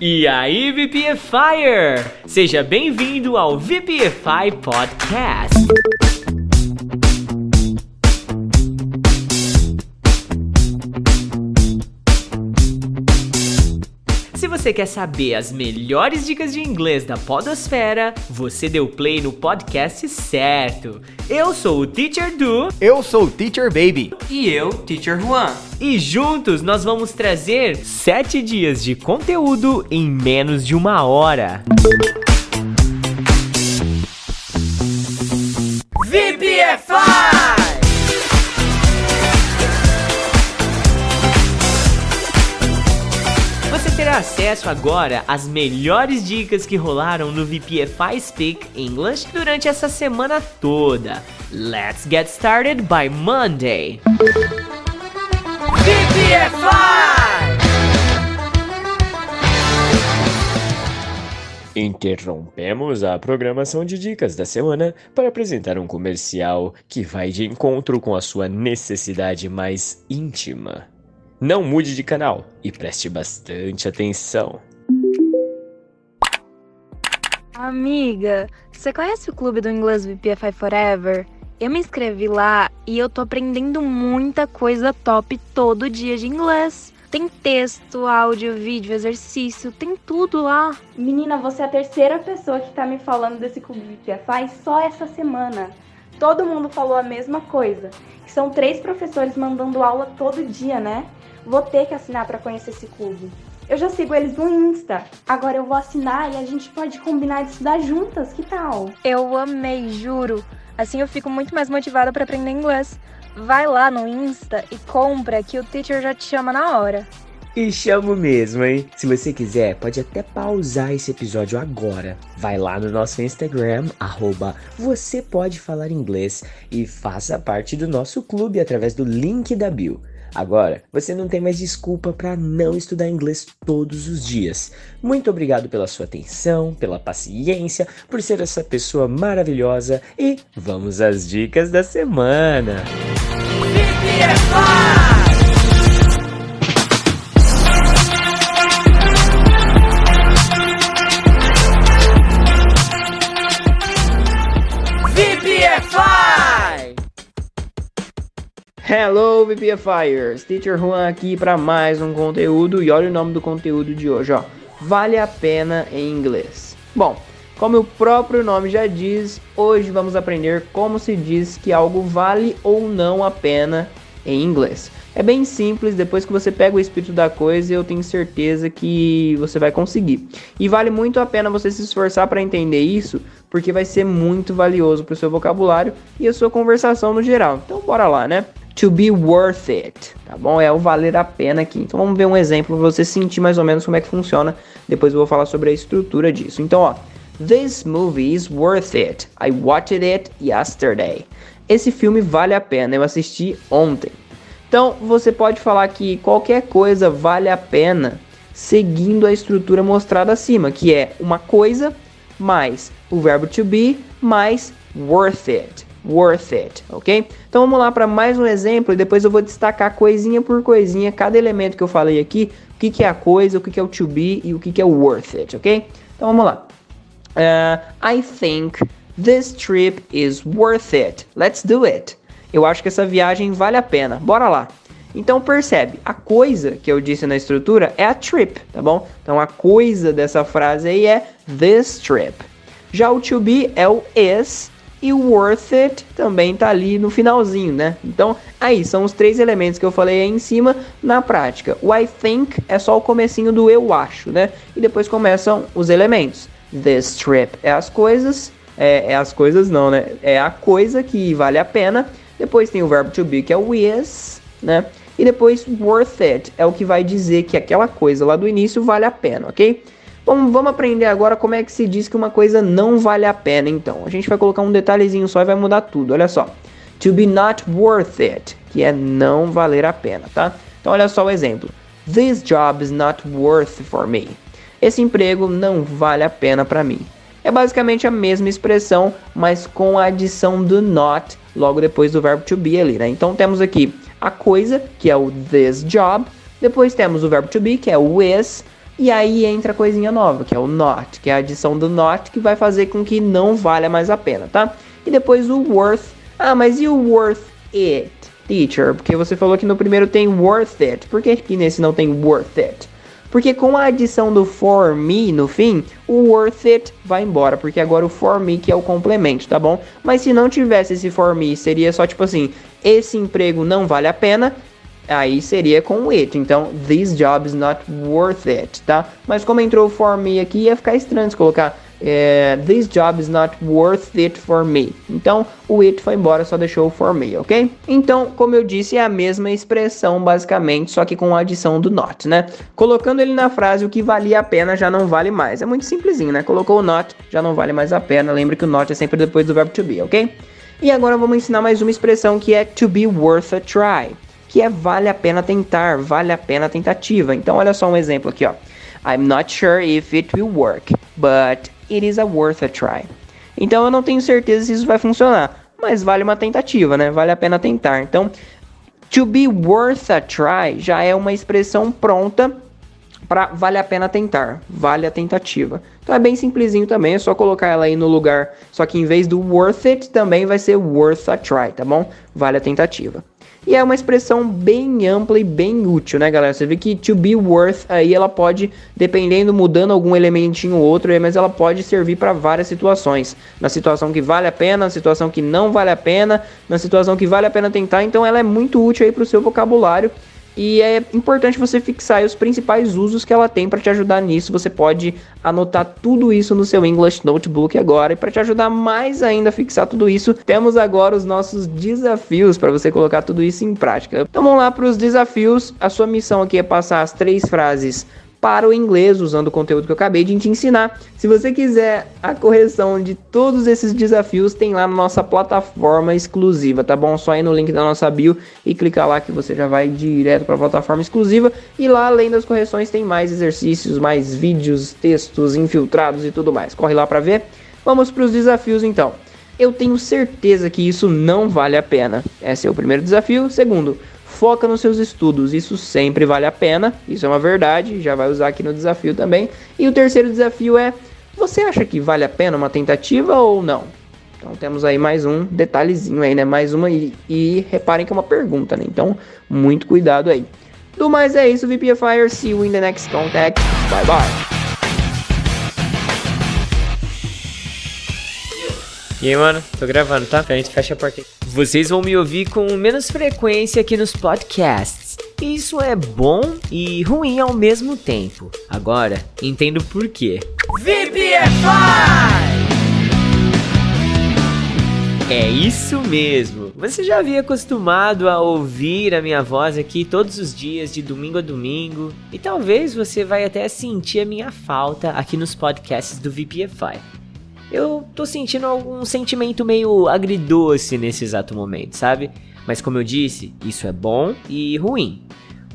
E aí, VPFire! Seja bem-vindo ao VPFI Podcast. Você quer saber as melhores dicas de inglês da Podosfera, você deu play no podcast certo. Eu sou o Teacher Du Eu sou o Teacher Baby. E eu, Teacher Juan. e juntos nós vamos trazer 7 dias de conteúdo em menos de uma hora. VPFI! Terá acesso agora às melhores dicas que rolaram no VPFI Speak English durante essa semana toda. Let's get started by Monday. VPFI! Interrompemos a programação de dicas da semana para apresentar um comercial que vai de encontro com a sua necessidade mais íntima. Não mude de canal e preste bastante atenção. Amiga, você conhece o clube do inglês VPFI Forever? Eu me inscrevi lá e eu tô aprendendo muita coisa top todo dia de inglês. Tem texto, áudio, vídeo, exercício, tem tudo lá. Menina, você é a terceira pessoa que tá me falando desse clube VPFI só essa semana. Todo mundo falou a mesma coisa. São três professores mandando aula todo dia, né? Vou ter que assinar para conhecer esse clube. Eu já sigo eles no Insta. Agora eu vou assinar e a gente pode combinar de estudar juntas, que tal? Eu amei, juro. Assim eu fico muito mais motivada para aprender inglês. Vai lá no Insta e compra que o teacher já te chama na hora. E chamo mesmo, hein? Se você quiser, pode até pausar esse episódio agora. Vai lá no nosso Instagram, arroba você pode falar inglês e faça parte do nosso clube através do link da bio. Agora, você não tem mais desculpa para não estudar inglês todos os dias. Muito obrigado pela sua atenção, pela paciência, por ser essa pessoa maravilhosa e vamos às dicas da semana. Hello, VPFires! Teacher Juan aqui para mais um conteúdo e olha o nome do conteúdo de hoje, ó. Vale a pena em inglês. Bom, como o próprio nome já diz, hoje vamos aprender como se diz que algo vale ou não a pena em inglês. É bem simples, depois que você pega o espírito da coisa, eu tenho certeza que você vai conseguir. E vale muito a pena você se esforçar para entender isso, porque vai ser muito valioso para o seu vocabulário e a sua conversação no geral. Então bora lá, né? To be worth it, tá bom? É o valer a pena aqui. Então vamos ver um exemplo para você sentir mais ou menos como é que funciona. Depois eu vou falar sobre a estrutura disso. Então, ó, This movie is worth it. I watched it yesterday. Esse filme vale a pena. Eu assisti ontem. Então, você pode falar que qualquer coisa vale a pena seguindo a estrutura mostrada acima, que é uma coisa mais o verbo to be mais worth it. Worth it, ok? Então vamos lá para mais um exemplo e depois eu vou destacar coisinha por coisinha cada elemento que eu falei aqui, o que, que é a coisa, o que, que é o to be e o que, que é o worth it, ok? Então vamos lá. Uh, I think this trip is worth it. Let's do it. Eu acho que essa viagem vale a pena. Bora lá. Então percebe, a coisa que eu disse na estrutura é a trip, tá bom? Então a coisa dessa frase aí é this trip. Já o to be é o is e o worth it também tá ali no finalzinho, né? Então aí são os três elementos que eu falei aí em cima na prática. O I think é só o comecinho do eu acho, né? E depois começam os elementos. This trip é as coisas, é, é as coisas não, né? É a coisa que vale a pena. Depois tem o verbo to be que é o is, né? E depois worth it é o que vai dizer que aquela coisa lá do início vale a pena, ok? Bom, vamos aprender agora como é que se diz que uma coisa não vale a pena, então. A gente vai colocar um detalhezinho só e vai mudar tudo, olha só. To be not worth it, que é não valer a pena, tá? Então olha só o exemplo. This job is not worth for me. Esse emprego não vale a pena para mim. É basicamente a mesma expressão, mas com a adição do not logo depois do verbo to be ali, né? Então temos aqui a coisa, que é o this job, depois temos o verbo to be, que é o is, E aí entra a coisinha nova, que é o not, que é a adição do not que vai fazer com que não valha mais a pena, tá? E depois o worth. Ah, mas e o worth it, teacher? Porque você falou que no primeiro tem worth it. Por que aqui nesse não tem worth it? Porque com a adição do for me no fim, o worth it vai embora, porque agora o for me que é o complemento, tá bom? Mas se não tivesse esse for me, seria só tipo assim, esse emprego não vale a pena, aí seria com it. Então, this job is not worth it, tá? Mas como entrou for me aqui, ia ficar estranho se colocar é, this job is not worth it for me. Então, o it foi embora, só deixou o for me, ok? Então, como eu disse, é a mesma expressão basicamente, só que com a adição do not, né? Colocando ele na frase, o que valia a pena já não vale mais. É muito simplesinho, né? Colocou o not, já não vale mais a pena. Lembra que o not é sempre depois do verbo to be, ok? E agora vamos ensinar mais uma expressão que é to be worth a try, que é vale a pena tentar, vale a pena a tentativa. Então, olha só um exemplo aqui, ó. I'm not sure if it will work, but it is a worth a try. Então eu não tenho certeza se isso vai funcionar, mas vale uma tentativa, né? Vale a pena tentar. Então, to be worth a try já é uma expressão pronta para vale a pena tentar, vale a tentativa. Então é bem simplesinho também, é só colocar ela aí no lugar, só que em vez do worth it também vai ser worth a try, tá bom? Vale a tentativa. E é uma expressão bem ampla e bem útil, né, galera? Você vê que to be worth aí ela pode, dependendo, mudando algum elementinho ou outro, mas ela pode servir para várias situações. Na situação que vale a pena, na situação que não vale a pena, na situação que vale a pena tentar. Então ela é muito útil aí para o seu vocabulário e é importante você fixar os principais usos que ela tem para te ajudar nisso. Você pode anotar tudo isso no seu English Notebook agora. E para te ajudar mais ainda a fixar tudo isso, temos agora os nossos desafios para você colocar tudo isso em prática. Então vamos lá para os desafios. A sua missão aqui é passar as três frases para o inglês, usando o conteúdo que eu acabei de te ensinar. Se você quiser a correção de todos esses desafios, tem lá na nossa plataforma exclusiva, tá bom? Só ir no link da nossa bio e clicar lá que você já vai direto para a plataforma exclusiva. E lá, além das correções, tem mais exercícios, mais vídeos, textos infiltrados e tudo mais. Corre lá para ver. Vamos para os desafios então. Eu tenho certeza que isso não vale a pena. Esse é o primeiro desafio. Segundo, foca nos seus estudos, isso sempre vale a pena, isso é uma verdade, já vai usar aqui no desafio também. E o terceiro desafio é: você acha que vale a pena uma tentativa ou não? Então temos aí mais um detalhezinho aí, né? Mais uma e, e reparem que é uma pergunta, né? Então, muito cuidado aí. Do mais é isso, VPFire. See you in the next contact. Bye bye. E aí, mano, tô gravando, tá? A gente fecha a porta. Vocês vão me ouvir com menos frequência aqui nos podcasts. Isso é bom e ruim ao mesmo tempo. Agora, entendo por quê. VPFI! É isso mesmo. Você já havia acostumado a ouvir a minha voz aqui todos os dias, de domingo a domingo, e talvez você vai até sentir a minha falta aqui nos podcasts do VPFI eu tô sentindo algum sentimento meio agridoce nesse exato momento, sabe? Mas como eu disse, isso é bom e ruim.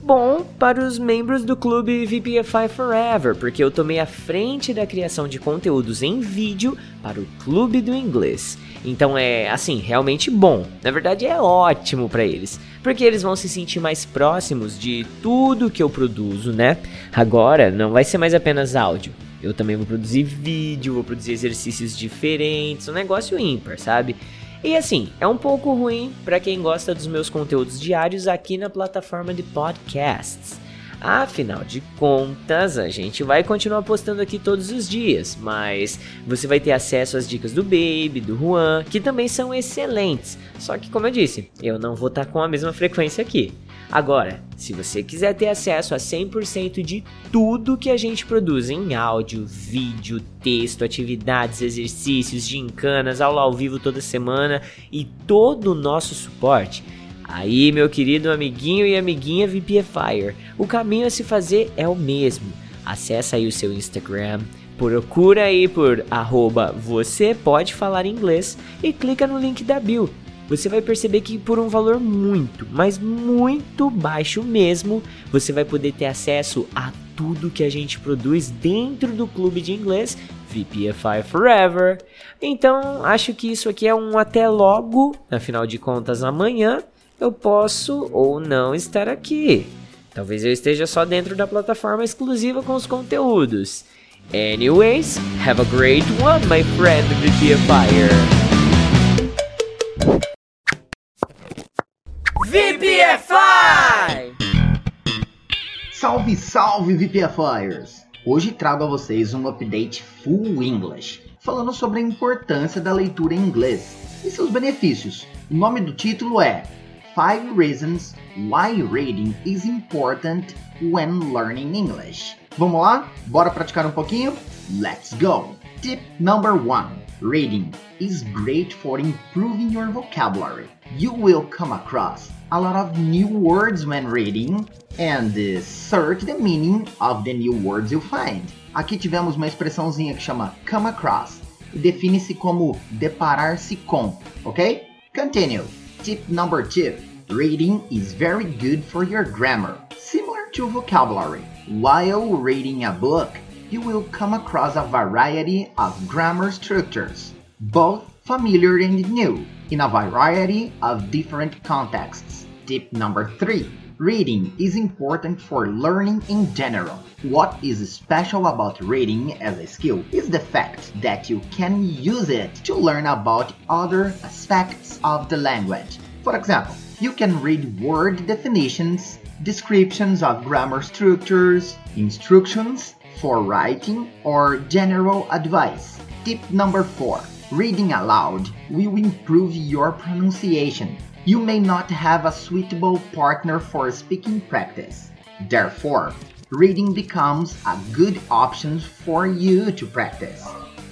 Bom para os membros do clube VPFI Forever, porque eu tomei a frente da criação de conteúdos em vídeo para o clube do inglês. Então é assim, realmente bom. Na verdade é ótimo para eles, porque eles vão se sentir mais próximos de tudo que eu produzo, né? Agora não vai ser mais apenas áudio eu também vou produzir vídeo, vou produzir exercícios diferentes, um negócio ímpar, sabe? E assim, é um pouco ruim para quem gosta dos meus conteúdos diários aqui na plataforma de podcasts. Afinal de contas, a gente vai continuar postando aqui todos os dias, mas você vai ter acesso às dicas do Baby, do Juan, que também são excelentes. Só que, como eu disse, eu não vou estar tá com a mesma frequência aqui. Agora, se você quiser ter acesso a 100% de tudo que a gente produz em áudio, vídeo, texto, atividades, exercícios, gincanas, aula ao vivo toda semana e todo o nosso suporte, aí, meu querido amiguinho e amiguinha VPFire, o caminho a se fazer é o mesmo. Acesse aí o seu Instagram, procura aí por arroba você pode falar inglês e clica no link da bio você vai perceber que por um valor muito, mas muito baixo mesmo, você vai poder ter acesso a tudo que a gente produz dentro do clube de inglês VPFI Forever. Então, acho que isso aqui é um até logo, afinal de contas, amanhã eu posso ou não estar aqui. Talvez eu esteja só dentro da plataforma exclusiva com os conteúdos. Anyways, have a great one, my friend VPFire. VPFI! Salve, salve VPFires! Hoje trago a vocês um update full English, falando sobre a importância da leitura em inglês e seus benefícios. O nome do título é Five Reasons Why Reading is Important When Learning English. Vamos lá? Bora praticar um pouquinho? Let's go! Tip number one Reading is great for improving your vocabulary. You will come across a lot of new words when reading and search the meaning of the new words you find. Aqui tivemos uma expressãozinha que chama come across e define-se como deparar-se com, ok? Continue. Tip number two. Reading is very good for your grammar, similar to vocabulary. While reading a book, you will come across a variety of grammar structures, both familiar and new, in a variety of different contexts. Tip number three. Reading is important for learning in general. What is special about reading as a skill is the fact that you can use it to learn about other aspects of the language. For example, you can read word definitions, descriptions of grammar structures, instructions for writing, or general advice. Tip number 4. Reading aloud will improve your pronunciation you may not have a suitable partner for speaking practice. Therefore, reading becomes a good option for you to practice.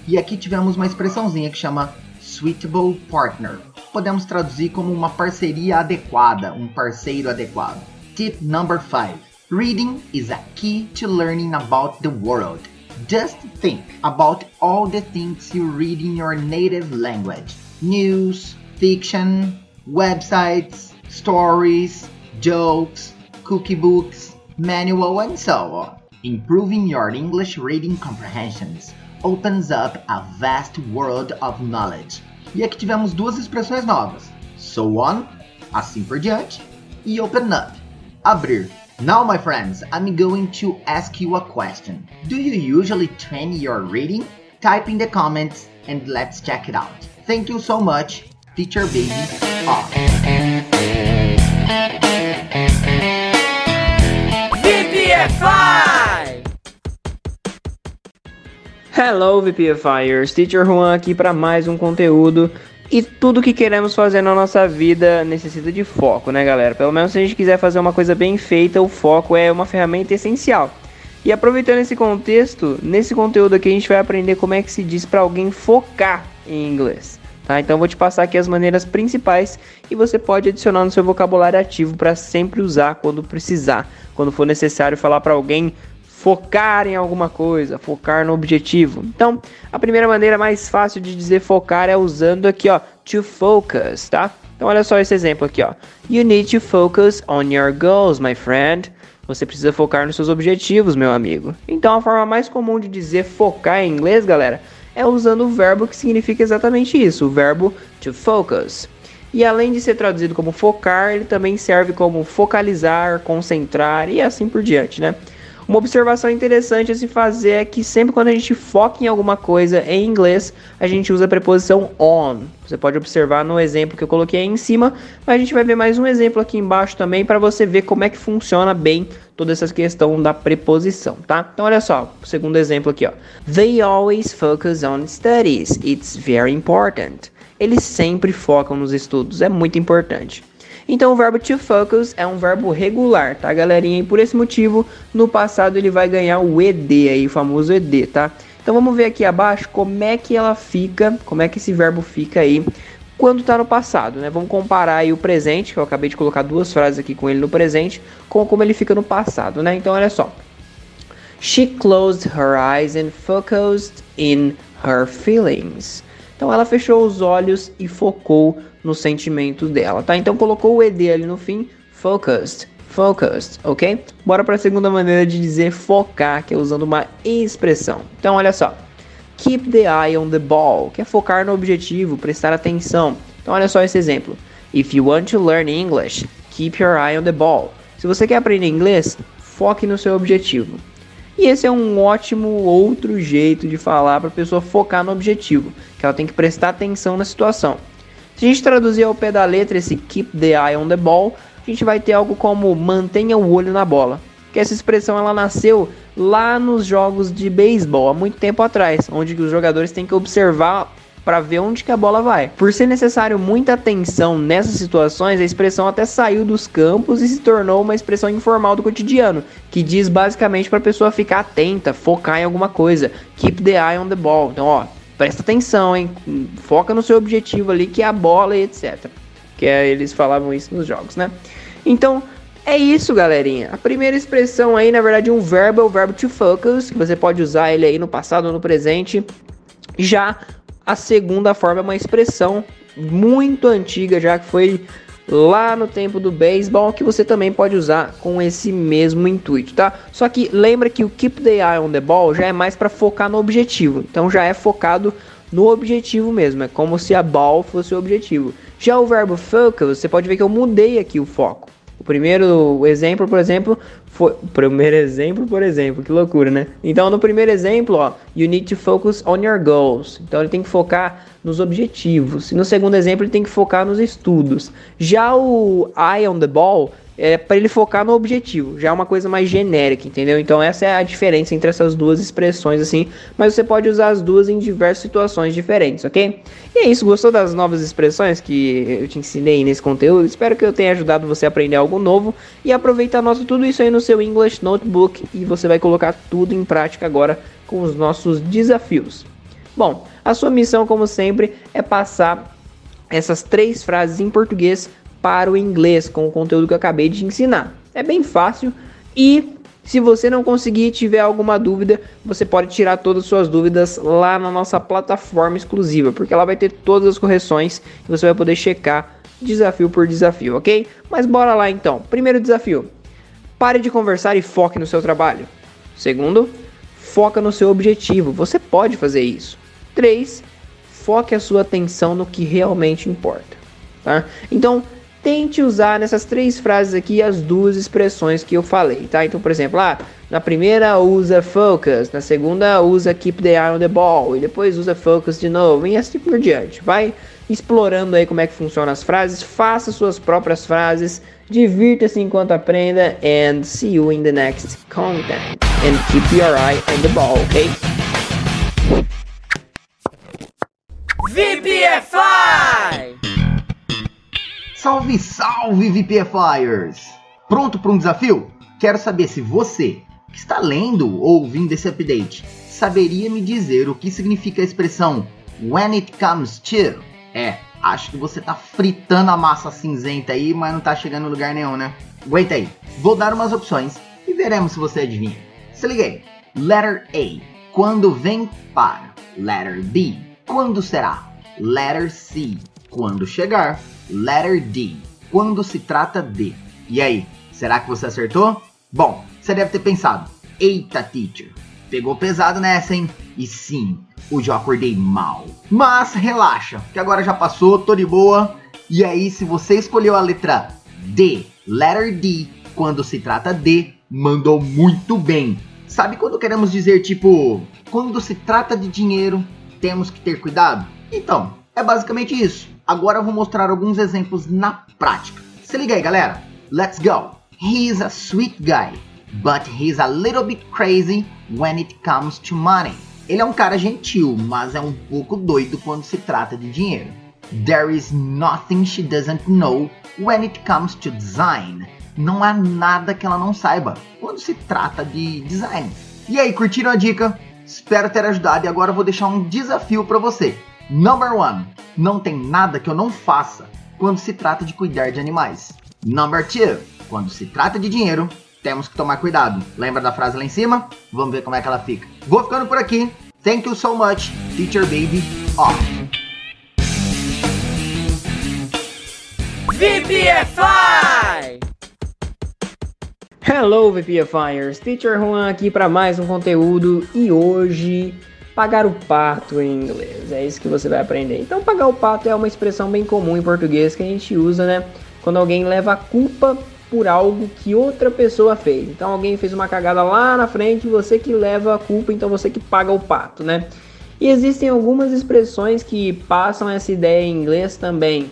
E aqui tivemos uma expressãozinha que chama suitable partner. Podemos traduzir como uma parceria adequada, um parceiro adequado. Tip number 5. Reading is a key to learning about the world. Just think about all the things you read in your native language. News, fiction, websites, stories, jokes, cookie books, manual, and so on. Improving your English reading comprehensions opens up a vast world of knowledge. E aqui tivemos duas expressões novas: so on, assim por diante, e open up, abrir. Now, my friends, I'm going to ask you a question. Do you usually train your reading? Type in the comments and let's check it out. Thank you so much Teacher Baby off. VPFI! Hello VPFires, Teacher Juan aqui para mais um conteúdo e tudo que queremos fazer na nossa vida necessita de foco, né, galera? Pelo menos se a gente quiser fazer uma coisa bem feita, o foco é uma ferramenta essencial. E aproveitando esse contexto, nesse conteúdo aqui a gente vai aprender como é que se diz para alguém focar em inglês. Tá? Então eu vou te passar aqui as maneiras principais e você pode adicionar no seu vocabulário ativo para sempre usar quando precisar, quando for necessário falar para alguém focar em alguma coisa, focar no objetivo. Então, a primeira maneira mais fácil de dizer focar é usando aqui, ó, to focus, tá? Então olha só esse exemplo aqui, ó. You need to focus on your goals, my friend. Você precisa focar nos seus objetivos, meu amigo. Então a forma mais comum de dizer focar em inglês, galera, é usando o verbo que significa exatamente isso, o verbo to focus. E além de ser traduzido como focar, ele também serve como focalizar, concentrar e assim por diante, né? Uma observação interessante a se fazer é que sempre quando a gente foca em alguma coisa em inglês, a gente usa a preposição on. Você pode observar no exemplo que eu coloquei aí em cima, mas a gente vai ver mais um exemplo aqui embaixo também para você ver como é que funciona bem toda essa questão da preposição, tá? Então olha só, o segundo exemplo aqui, ó. They always focus on studies. It's very important. Eles sempre focam nos estudos, é muito importante. Então o verbo to focus é um verbo regular, tá, galerinha? E por esse motivo, no passado ele vai ganhar o ed aí, o famoso ed, tá? Então vamos ver aqui abaixo como é que ela fica, como é que esse verbo fica aí quando está no passado, né? Vamos comparar aí o presente, que eu acabei de colocar duas frases aqui com ele no presente, com como ele fica no passado, né? Então olha só. She closed her eyes and focused in her feelings. Então ela fechou os olhos e focou no sentimento dela, tá? Então colocou o ed ali no fim, focused, focused, ok? Bora para a segunda maneira de dizer focar, que é usando uma expressão. Então olha só, keep the eye on the ball, que é focar no objetivo, prestar atenção. Então olha só esse exemplo. If you want to learn English, keep your eye on the ball. Se você quer aprender inglês, foque no seu objetivo. E esse é um ótimo outro jeito de falar para a pessoa focar no objetivo, que ela tem que prestar atenção na situação. Se a gente traduzir ao pé da letra esse keep the eye on the ball, a gente vai ter algo como mantenha o olho na bola. Que essa expressão ela nasceu lá nos jogos de beisebol há muito tempo atrás, onde os jogadores têm que observar para ver onde que a bola vai. Por ser necessário muita atenção nessas situações, a expressão até saiu dos campos e se tornou uma expressão informal do cotidiano, que diz basicamente para a pessoa ficar atenta, focar em alguma coisa, keep the eye on the ball. Então, ó, presta atenção, hein? Foca no seu objetivo ali, que é a bola e etc. Que é, eles falavam isso nos jogos, né? Então, é isso, galerinha. A primeira expressão aí, na verdade, um verbo é o verbo to focus, que você pode usar ele aí no passado ou no presente. Já a segunda forma é uma expressão muito antiga, já que foi lá no tempo do beisebol, que você também pode usar com esse mesmo intuito, tá? Só que lembra que o keep the eye on the ball já é mais para focar no objetivo. Então já é focado no objetivo mesmo, é como se a ball fosse o objetivo. Já o verbo focus, você pode ver que eu mudei aqui o foco. Primeiro exemplo, por exemplo, foi. Primeiro exemplo, por exemplo, que loucura, né? Então, no primeiro exemplo, ó, you need to focus on your goals. Então, ele tem que focar nos objetivos. E no segundo exemplo, ele tem que focar nos estudos. Já o eye on the ball é para ele focar no objetivo, já é uma coisa mais genérica, entendeu? Então essa é a diferença entre essas duas expressões assim, mas você pode usar as duas em diversas situações diferentes, ok? E é isso, gostou das novas expressões que eu te ensinei nesse conteúdo? Espero que eu tenha ajudado você a aprender algo novo e aproveita anota tudo isso aí no seu English Notebook e você vai colocar tudo em prática agora com os nossos desafios. Bom, a sua missão, como sempre, é passar essas três frases em português para o inglês com o conteúdo que eu acabei de ensinar. É bem fácil e se você não conseguir tiver alguma dúvida, você pode tirar todas as suas dúvidas lá na nossa plataforma exclusiva, porque ela vai ter todas as correções e você vai poder checar desafio por desafio, ok? Mas bora lá então. Primeiro desafio: pare de conversar e foque no seu trabalho. Segundo, foca no seu objetivo. Você pode fazer isso. 3. Foque a sua atenção no que realmente importa. Tá? Então, tente usar nessas três frases aqui as duas expressões que eu falei, tá? Então, por exemplo, ah, na primeira usa focus, na segunda usa keep the eye on the ball, e depois usa focus de novo, e assim por diante. Vai explorando aí como é que funcionam as frases, faça suas próprias frases, divirta-se enquanto aprenda, and see you in the next content. And keep your eye on the ball, ok? VPFI! Salve, salve VPFires! Pronto para um desafio? Quero saber se você, que está lendo ou ouvindo esse update, saberia me dizer o que significa a expressão when it comes to? É, acho que você tá fritando a massa cinzenta aí, mas não tá chegando em lugar nenhum, né? Aguenta aí, vou dar umas opções e veremos se você adivinha. Se liga aí. Letter A, quando vem para. Letter B, quando será. Letter C, quando chegar. Letter D, quando se trata de. E aí, será que você acertou? Bom, você deve ter pensado: eita, teacher, pegou pesado nessa, hein? E sim, hoje eu acordei mal. Mas relaxa, que agora já passou, tô de boa. E aí, se você escolheu a letra D, letter D, quando se trata de, mandou muito bem. Sabe quando queremos dizer tipo, quando se trata de dinheiro, temos que ter cuidado? Então, é basicamente isso. Agora eu vou mostrar alguns exemplos na prática. Se liga aí, galera. Let's go. He's a sweet guy, but he's a little bit crazy when it comes to money. Ele é um cara gentil, mas é um pouco doido quando se trata de dinheiro. There is nothing she doesn't know when it comes to design. Não há nada que ela não saiba quando se trata de design. E aí, curtiram a dica? Espero ter ajudado e agora vou deixar um desafio para você. Number one, não tem nada que eu não faça quando se trata de cuidar de animais. Number two, quando se trata de dinheiro, temos que tomar cuidado. Lembra da frase lá em cima? Vamos ver como é que ela fica. Vou ficando por aqui. Thank you so much, Teacher Baby. Off. VPFI! Hello VPFires, Teacher Juan aqui para mais um conteúdo e hoje pagar o pato em inglês, é isso que você vai aprender. Então pagar o pato é uma expressão bem comum em português que a gente usa, né? Quando alguém leva a culpa por algo que outra pessoa fez. Então alguém fez uma cagada lá na frente, você que leva a culpa, então você que paga o pato, né? E existem algumas expressões que passam essa ideia em inglês também.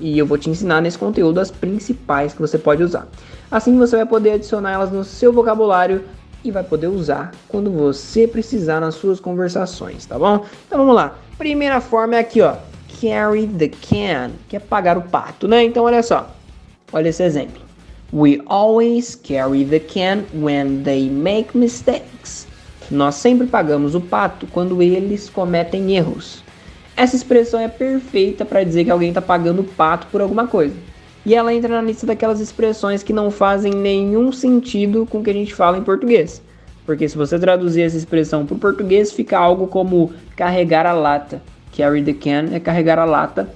E eu vou te ensinar nesse conteúdo as principais que você pode usar. Assim você vai poder adicionar elas no seu vocabulário e vai poder usar quando você precisar nas suas conversações, tá bom? Então vamos lá. Primeira forma é aqui, ó. Carry the can, que é pagar o pato, né? Então olha só. Olha esse exemplo. We always carry the can when they make mistakes. Nós sempre pagamos o pato quando eles cometem erros. Essa expressão é perfeita para dizer que alguém está pagando o pato por alguma coisa. E ela entra na lista daquelas expressões que não fazem nenhum sentido com o que a gente fala em português. Porque se você traduzir essa expressão para o português, fica algo como carregar a lata. Carry the can é carregar a lata.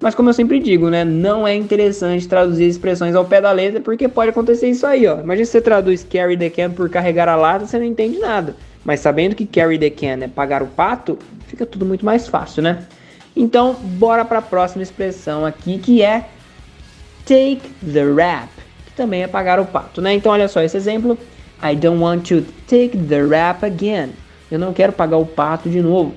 Mas como eu sempre digo, né, não é interessante traduzir expressões ao pé da letra, porque pode acontecer isso aí, ó. Imagina se você traduz carry the can por carregar a lata, você não entende nada. Mas sabendo que carry the can é pagar o pato, fica tudo muito mais fácil, né? Então, bora para a próxima expressão aqui, que é take the rap, que também é pagar o pato, né? Então, olha só esse exemplo. I don't want to take the rap again. Eu não quero pagar o pato de novo.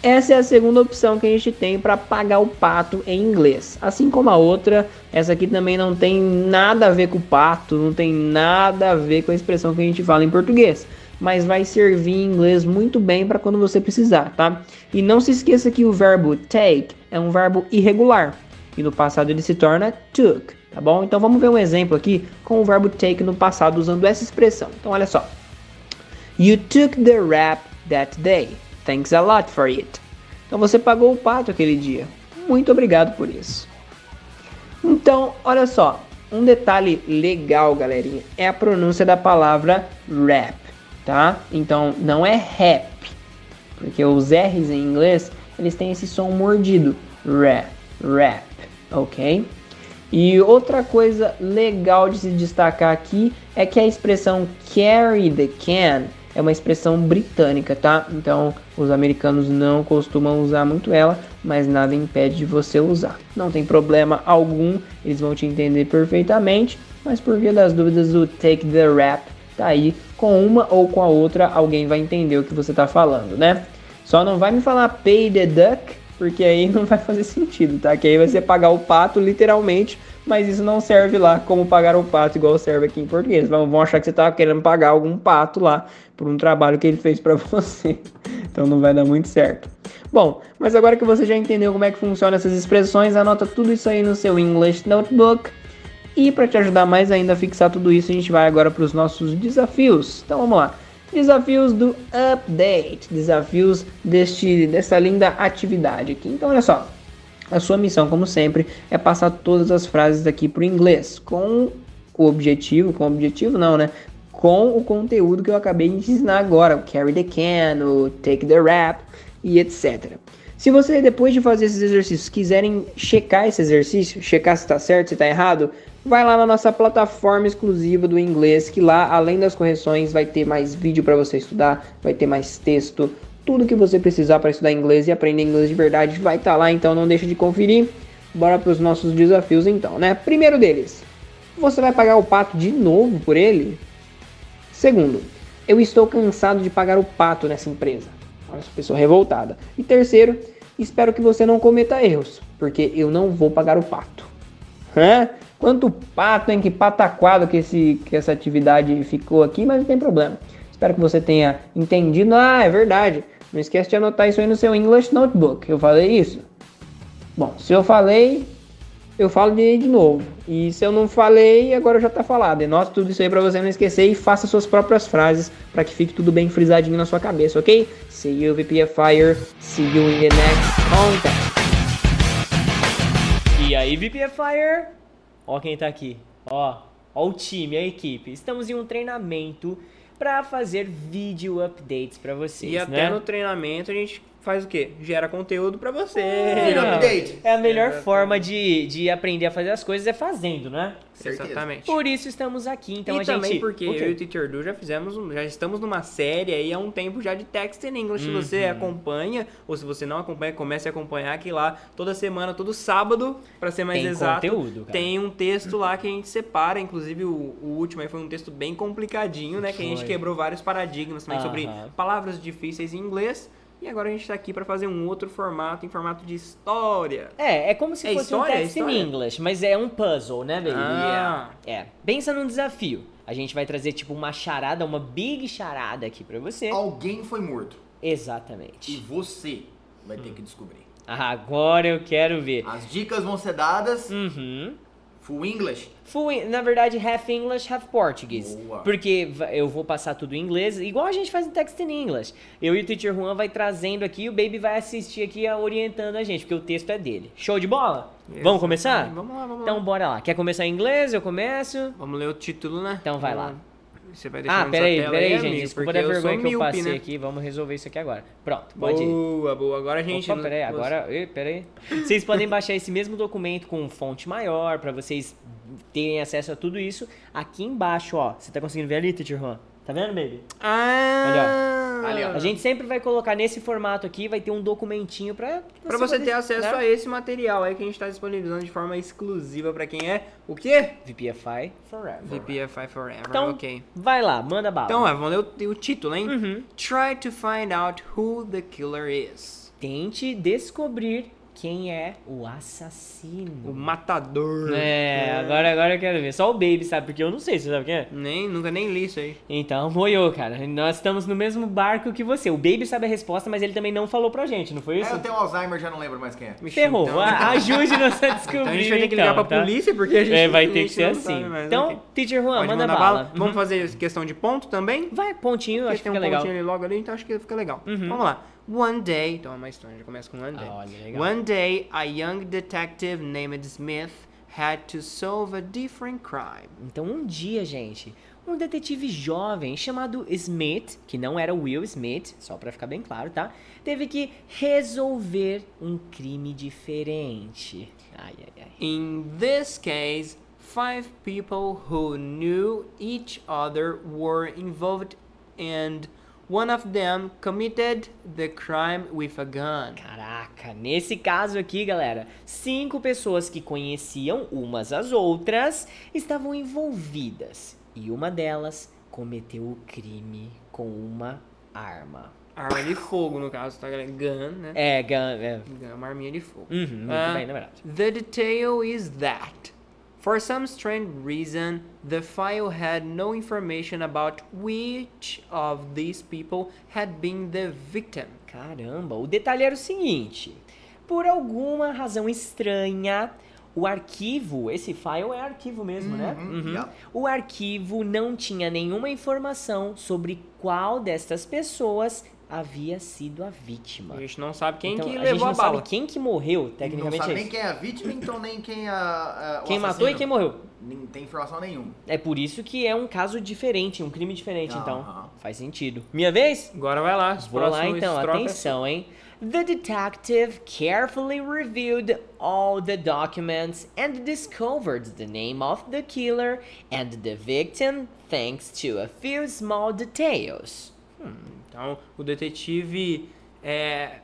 Essa é a segunda opção que a gente tem para pagar o pato em inglês. Assim como a outra, essa aqui também não tem nada a ver com o pato, não tem nada a ver com a expressão que a gente fala em português. Mas vai servir em inglês muito bem para quando você precisar, tá? E não se esqueça que o verbo take é um verbo irregular e no passado ele se torna took, tá bom? Então vamos ver um exemplo aqui com o verbo take no passado usando essa expressão. Então olha só. You took the rap that day. Thanks a lot for it. Então você pagou o pato aquele dia. Muito obrigado por isso. Então, olha só, um detalhe legal, galerinha, é a pronúncia da palavra rap, tá? Então, não é rap, porque os R's em inglês, eles têm esse som mordido, rap, rap, ok? E outra coisa legal de se destacar aqui é que a expressão carry the can é uma expressão britânica, tá? Então os americanos não costumam usar muito ela, mas nada impede de você usar. Não tem problema algum, eles vão te entender perfeitamente, mas por via das dúvidas, o take the rap tá aí com uma ou com a outra, alguém vai entender o que você tá falando, né? Só não vai me falar pay the duck, porque aí não vai fazer sentido, tá? Que aí vai ser pagar o pato literalmente mas isso não serve lá como pagar o pato, igual serve aqui em português. Vão achar que você está querendo pagar algum pato lá por um trabalho que ele fez para você. Então não vai dar muito certo. Bom, mas agora que você já entendeu como é que funciona essas expressões, anota tudo isso aí no seu English Notebook. E para te ajudar mais ainda a fixar tudo isso, a gente vai agora para os nossos desafios. Então vamos lá. Desafios do update, desafios deste dessa linda atividade aqui. Então olha só, a sua missão, como sempre, é passar todas as frases aqui para o inglês, com o objetivo, com o objetivo não, né? Com o conteúdo que eu acabei de ensinar agora, o carry the can, o take the rap e etc. Se você, depois de fazer esses exercícios, quiserem checar esse exercício, checar se está certo, se está errado, vai lá na nossa plataforma exclusiva do inglês, que lá, além das correções, vai ter mais vídeo para você estudar, vai ter mais texto, tudo que você precisar para estudar inglês e aprender inglês de verdade vai estar tá lá, então não deixe de conferir. Bora para os nossos desafios então, né? Primeiro deles, você vai pagar o pato de novo por ele? Segundo, eu estou cansado de pagar o pato nessa empresa. Olha essa pessoa revoltada. E terceiro, espero que você não cometa erros, porque eu não vou pagar o pato. Hã? Quanto pato, hein? Que pataquado que, esse, que essa atividade ficou aqui, mas não tem problema. Espero que você tenha entendido. Ah, é verdade. Não esquece de anotar isso aí no seu English Notebook. Eu falei isso? Bom, se eu falei, eu falo de, de novo. E se eu não falei, agora já tá falado. Anota tudo isso aí para você não esquecer e faça suas próprias frases para que fique tudo bem frisadinho na sua cabeça, ok? See you, VPFire. See you in the next contact. E aí, VPFire? Ó quem tá aqui. Ó, ó o time, a equipe. Estamos em um treinamento para fazer vídeo updates para vocês. E até né? no treinamento a gente faz o quê? Gera conteúdo pra você. Vira Não, update. É a melhor Exatamente. forma de, de aprender a fazer as coisas é fazendo, né? Certeza. Exatamente. Por isso estamos aqui. Então e a gente. também porque O quê? eu e o Teacher Du já fizemos, um- já estamos numa série aí há um tempo já de Text in English. Se você Uhum. acompanha, ou se você não acompanha, comece a acompanhar que lá toda semana, todo sábado, pra ser mais Tem exato, conteúdo, cara. tem um texto lá que a gente separa. Inclusive o, o último aí foi um texto bem complicadinho, né? Que a gente Foi. quebrou vários paradigmas também sobre Aham. palavras difíceis em inglês. E agora a gente tá aqui pra fazer um outro formato, em formato de história. É, é como se É fosse história? um É text in história? English, mas é um puzzle, né, baby? Ah. É. Pensa num desafio. A gente vai trazer tipo uma charada, uma big charada aqui pra você. Alguém foi morto. E Exatamente. você vai ter que descobrir. Agora eu quero ver. As dicas vão ser dadas Uhum. Full English. Full, na verdade, half English, half Portuguese. Boa. Porque eu vou passar tudo em inglês, igual a gente faz em Text in English. Eu e o Teacher Juan vai trazendo aqui, e o Baby vai assistir aqui, orientando a gente, porque o texto é dele. Show de bola? Vamos começar? Vamos lá, vamos Então lá. bora lá. Quer começar em inglês? Eu começo. Vamos ler o título, né? Então vai lá. Você vai deixar Ah, peraí, peraí, aí, gente. amigo, Desculpa da vergonha que eu míope, passei né? aqui. Vamos resolver isso aqui agora. Pronto, pode ir. Boa, boa. Agora a gente... Opa, peraí, agora. Peraí. Vocês podem baixar esse mesmo documento com fonte maior pra vocês terem acesso a tudo isso. Aqui embaixo, ó. Você tá conseguindo ver ali, Teacher Juan? Tá vendo, baby? Ah! Ali, ó. A gente sempre vai colocar nesse formato aqui, vai ter um documentinho pra... Pra você poder- ter acesso né? a esse material aí que a gente tá disponibilizando de forma exclusiva pra quem é o quê? VPFI Forever. VPFI Forever, Então, ok. vai lá, manda bala. Então, é, vamos ler o, o título, hein? Uhum. Try to find out who the killer is. Tente descobrir quem é o assassino. O matador. É, agora, agora eu quero ver. Só o Baby sabe, porque eu não sei, você sabe quem é? Nem, nunca nem li isso aí. Então, moiou, cara. Nós estamos no mesmo barco que você. O Baby sabe a resposta, mas ele também não falou pra gente, não foi isso? É, eu tenho Alzheimer, já não lembro mais quem é. Vixe, Ferrou. então- A- Ajude-nos a descobrir. Então a gente vai ter que ligar então, pra tá? polícia, porque a gente É, vai ter que ser assim. mais, então, ok. Teacher Juan, Pode manda mandar bala. Vamos Uhum. fazer questão de ponto também? Vai, pontinho, Porque acho que tem fica um legal. pontinho ali logo ali, então acho que fica legal. Uhum. Vamos lá. One day, então é uma história, já começa com one day. Ah, olha, legal. One day, a young detective named Smith had to solve a different crime. Então, um dia, gente, um detetive jovem chamado Smith, que não era Will Smith, só pra ficar bem claro, tá? Teve que resolver um crime diferente. Ai, ai, ai. In this case, five people who knew each other were involved and one of them committed the crime with a gun. Caraca, nesse caso aqui, galera, cinco pessoas que conheciam umas às outras estavam envolvidas e uma delas cometeu o crime com uma arma. Arma de fogo, no caso, tá, galera? Gun, né? É, gun, é. Gun, uma arminha de fogo. Uhum, muito Ah, bem, verdade. The detail is that, for some strange reason, the file had no information about which of these people had been the victim. Caramba, o detalhe era o seguinte: por alguma razão estranha, o arquivo, esse file é arquivo mesmo, né? Uhum, yeah. O arquivo não tinha nenhuma informação sobre qual destas pessoas havia sido a vítima. A gente não sabe quem então, que a levou gente não a bala. sabe quem que morreu, Não tecnicamente sabe é nem quem é a vítima, então nem quem é a, a- o Quem matou e assassino. quem morreu. Nem tem informação nenhuma. É por isso que é um caso diferente, um crime diferente, então. Aham. Faz sentido. Minha vez? Agora vai lá. Vou lá então, é atenção, hein? The detective carefully reviewed all the documents and discovered the name of the killer and the victim thanks to a few small details. Então, o detetive é,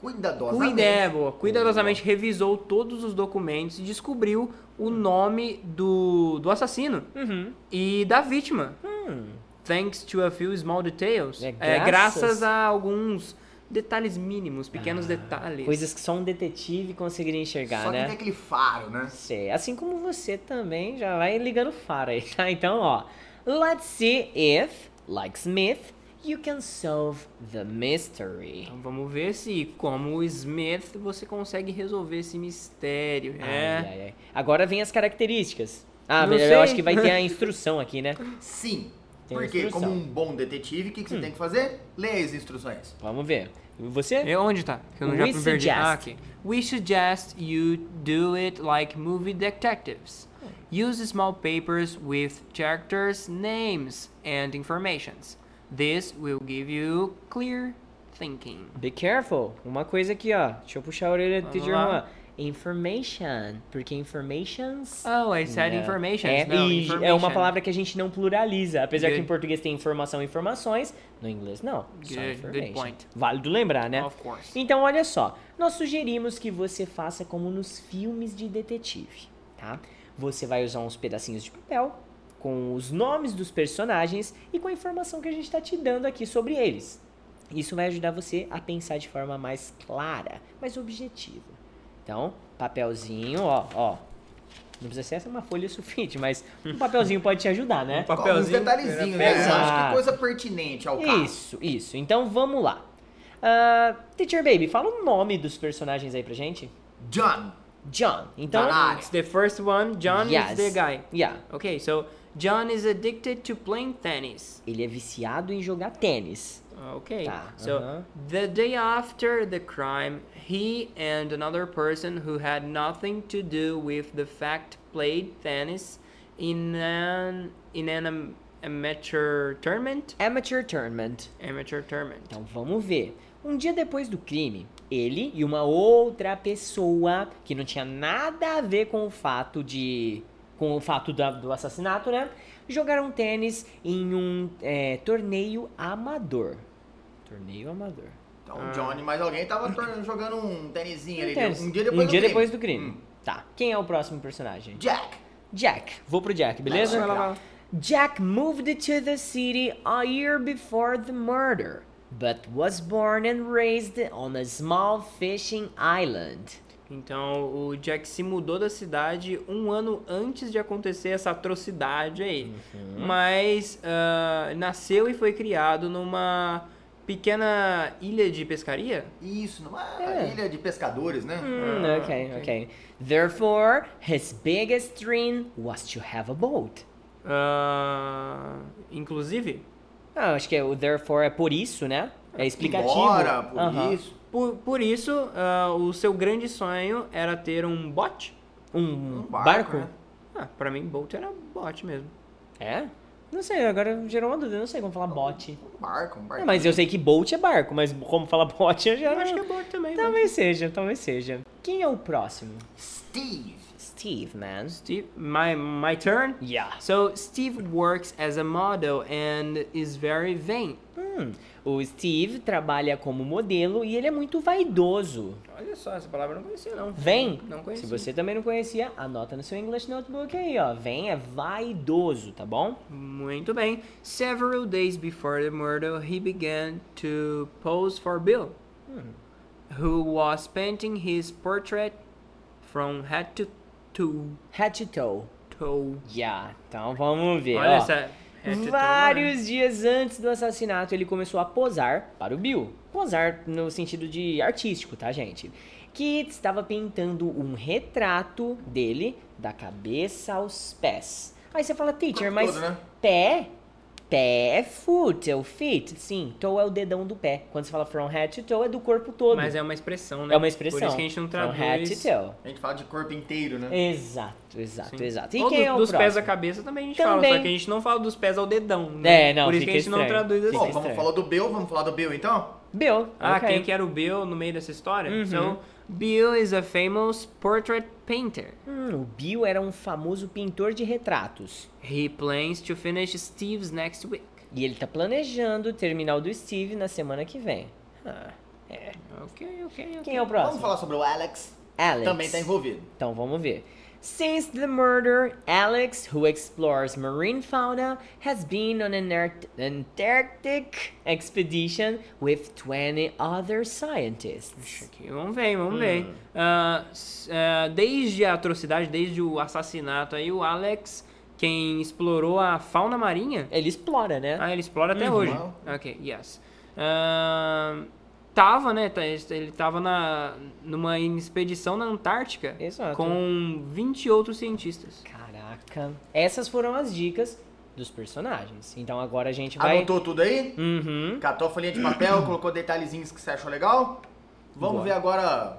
Cuidadosamente. cuida, é, boa, cuidadosamente revisou todos os documentos e descobriu o nome do, do assassino Uhum. e da vítima. Hum. Thanks to a few small details. É, É, graças- graças a alguns detalhes mínimos, pequenos detalhes. Ah, Coisas que só um detetive conseguiria enxergar, Só que né? tem aquele faro, né? Sei. Assim como você também já vai ligando faro aí, tá? Então, ó. Let's see if, like Smith, you can solve the mystery. Então vamos ver se, como o Smith, você consegue resolver esse mistério. É. Ai, ai, ai. Agora vem as características. Ah, Não eu sei. acho que vai ter a instrução aqui, né? Sim. Tem Porque, instrução. como um bom detetive, o que, que você tem que fazer? Ler as instruções. Vamos ver. E Você? É onde tá? Que eu não já We me perdi. suggest. Ah, aqui. We suggest you do it like movie detectives. Use small papers with characters, names, and informations. This will give you clear thinking. Be careful. Uma coisa aqui, ó. Deixa eu puxar a orelha Vamos lá. Juan. Information. Porque informations. Oh, I said Não. information. É, e information. é uma palavra que a gente não pluraliza. Apesar que Good. em português tem informação e informações, no inglês não. Só Good, information. good point. Válido lembrar, né? Of course. Então, olha só. Nós sugerimos que você faça como nos filmes de detetive, tá? Você vai usar uns pedacinhos de papel com os nomes dos personagens e com a informação que a gente está te dando aqui sobre eles. Isso vai ajudar você a pensar de forma mais clara, mais objetiva. Então, papelzinho, ó, ó. Não precisa ser essa uma folha sulfite, mas um papelzinho pode te ajudar, né? Um Alguns detalhezinhos, né? Eu Exato. acho que coisa pertinente ao caso. Isso, isso. Então vamos lá. Ah, Teacher Baby, fala o nome dos personagens aí pra gente. John. John. Então. Área. It's the first one. John yes. is the guy. Yeah. Okay, so John is addicted to playing tennis. Ele é viciado em jogar tênis. Okay, Tá, so aham. the day after the crime, he and another person who had nothing to do with the fact played tennis in an in an am- amateur tournament. Amateur Tournament. Amateur tournament. Então vamos ver. Um dia depois do crime, ele e uma outra pessoa que não tinha nada a ver com o fato de. Com o fato da- do assassinato, né? Jogaram tênis em um é, torneio amador. Torneio amador. Então, Johnny, mais alguém tava jogando um tênisinho ali. Tênis. Um dia depois um do dia crime. depois do crime. Hum. Tá. Quem é o próximo personagem? Jack. Jack. Vou pro Jack, beleza? Vai lá, vai lá. Jack moved to the city a year before the murder, but was born and raised on a small fishing island. Então o Jack se mudou da cidade um ano antes de acontecer essa atrocidade aí. Uhum. Mas ah, nasceu e foi criado numa pequena ilha de pescaria. Isso, numa É. ilha de pescadores, né? Hmm, Ah, okay, ok. okay. Therefore, his biggest dream was to have a boat. Ah, inclusive, Ah, acho que é o therefore é por isso, né? É explicativo. Embora, por Aham. isso. Por, por isso, ah, o seu grande sonho era ter um bote. Um, Um barco? barco, né? Ah, pra mim, boat era bote mesmo. É? Não sei, agora gerou uma dúvida, não sei como falar bote. Um barco, um barco. É, mas eu sei que boat é barco, mas como falar bote eu já Eu não... acho que é bote também. né? Talvez seja, talvez seja. Quem é o próximo? Steve. Steve, man. Steve, my, my turn? Yeah. So, Steve works as a model and is very vain. Hum, o Steve trabalha como modelo e ele é muito vaidoso. Olha só, essa palavra eu não conhecia, não. Vem? Não Se conhecia. você também não conhecia, anota no seu English Notebook aí, ó. Vem é vaidoso, tá bom? Muito bem. Several days before the murder, he began to pose for Bill, who was painting his portrait from head to toe. Head to toe. toe. Yeah. Então vamos ver, Olha ó. essa né? Vários dias antes do assassinato, ele começou a posar para o Bill. Posar no sentido de artístico, tá, gente? Que estava pintando um retrato dele da cabeça aos pés. Aí você fala, teacher, mas todo, né? pé? Pé é foot, é o feet? Sim, toe é o dedão do pé. Quando você fala from head to toe, é do corpo todo. Mas é uma expressão, né? É uma expressão. Por isso que a gente não From head traduz. to toe. A gente fala de corpo inteiro, né? Exato, exato, Sim. exato. E Ou quem do- é o dos pés à próximo? cabeça também a gente Também. fala, só que a gente não fala dos pés ao dedão, né? É, não, Por isso que a gente não estranho. traduz assim. Bom, vamos falar do Bill, vamos falar do Bill então? Bill. Ah, ok. quem que era o Bill no meio dessa história? Uhum. So, Bill is a famous portrait painter. Hum, o Bill era um famoso pintor de retratos. He plans to finish Steve's next week. E ele tá planejando terminar o do Steve na semana que vem. Ah, é. Ok, ok, ok. Quem é o Vamos próximo? falar sobre o Alex. Alex. Também tá envolvido. Então vamos ver. Since the murder, Alex, who explores marine fauna, has been on an Antarctic expedition with 20 other scientists. Aqui, vamos ver, vamos Hum. ver. S- ah, desde a atrocidade, desde o assassinato aí, o Alex, quem explorou a fauna marinha, Ele explora, né? ah, ele explora até Uhum. hoje. Ok, yes. Ah, tava, né, tá- ele tava na, numa expedição na Antártica Exato. com 20 outros cientistas. Caraca. Essas foram as dicas dos personagens. Então agora a gente vai. Anotou tudo aí? Uhum. Catou a folhinha de papel, colocou detalhezinhos que você achou legal? Vamos Bora. ver agora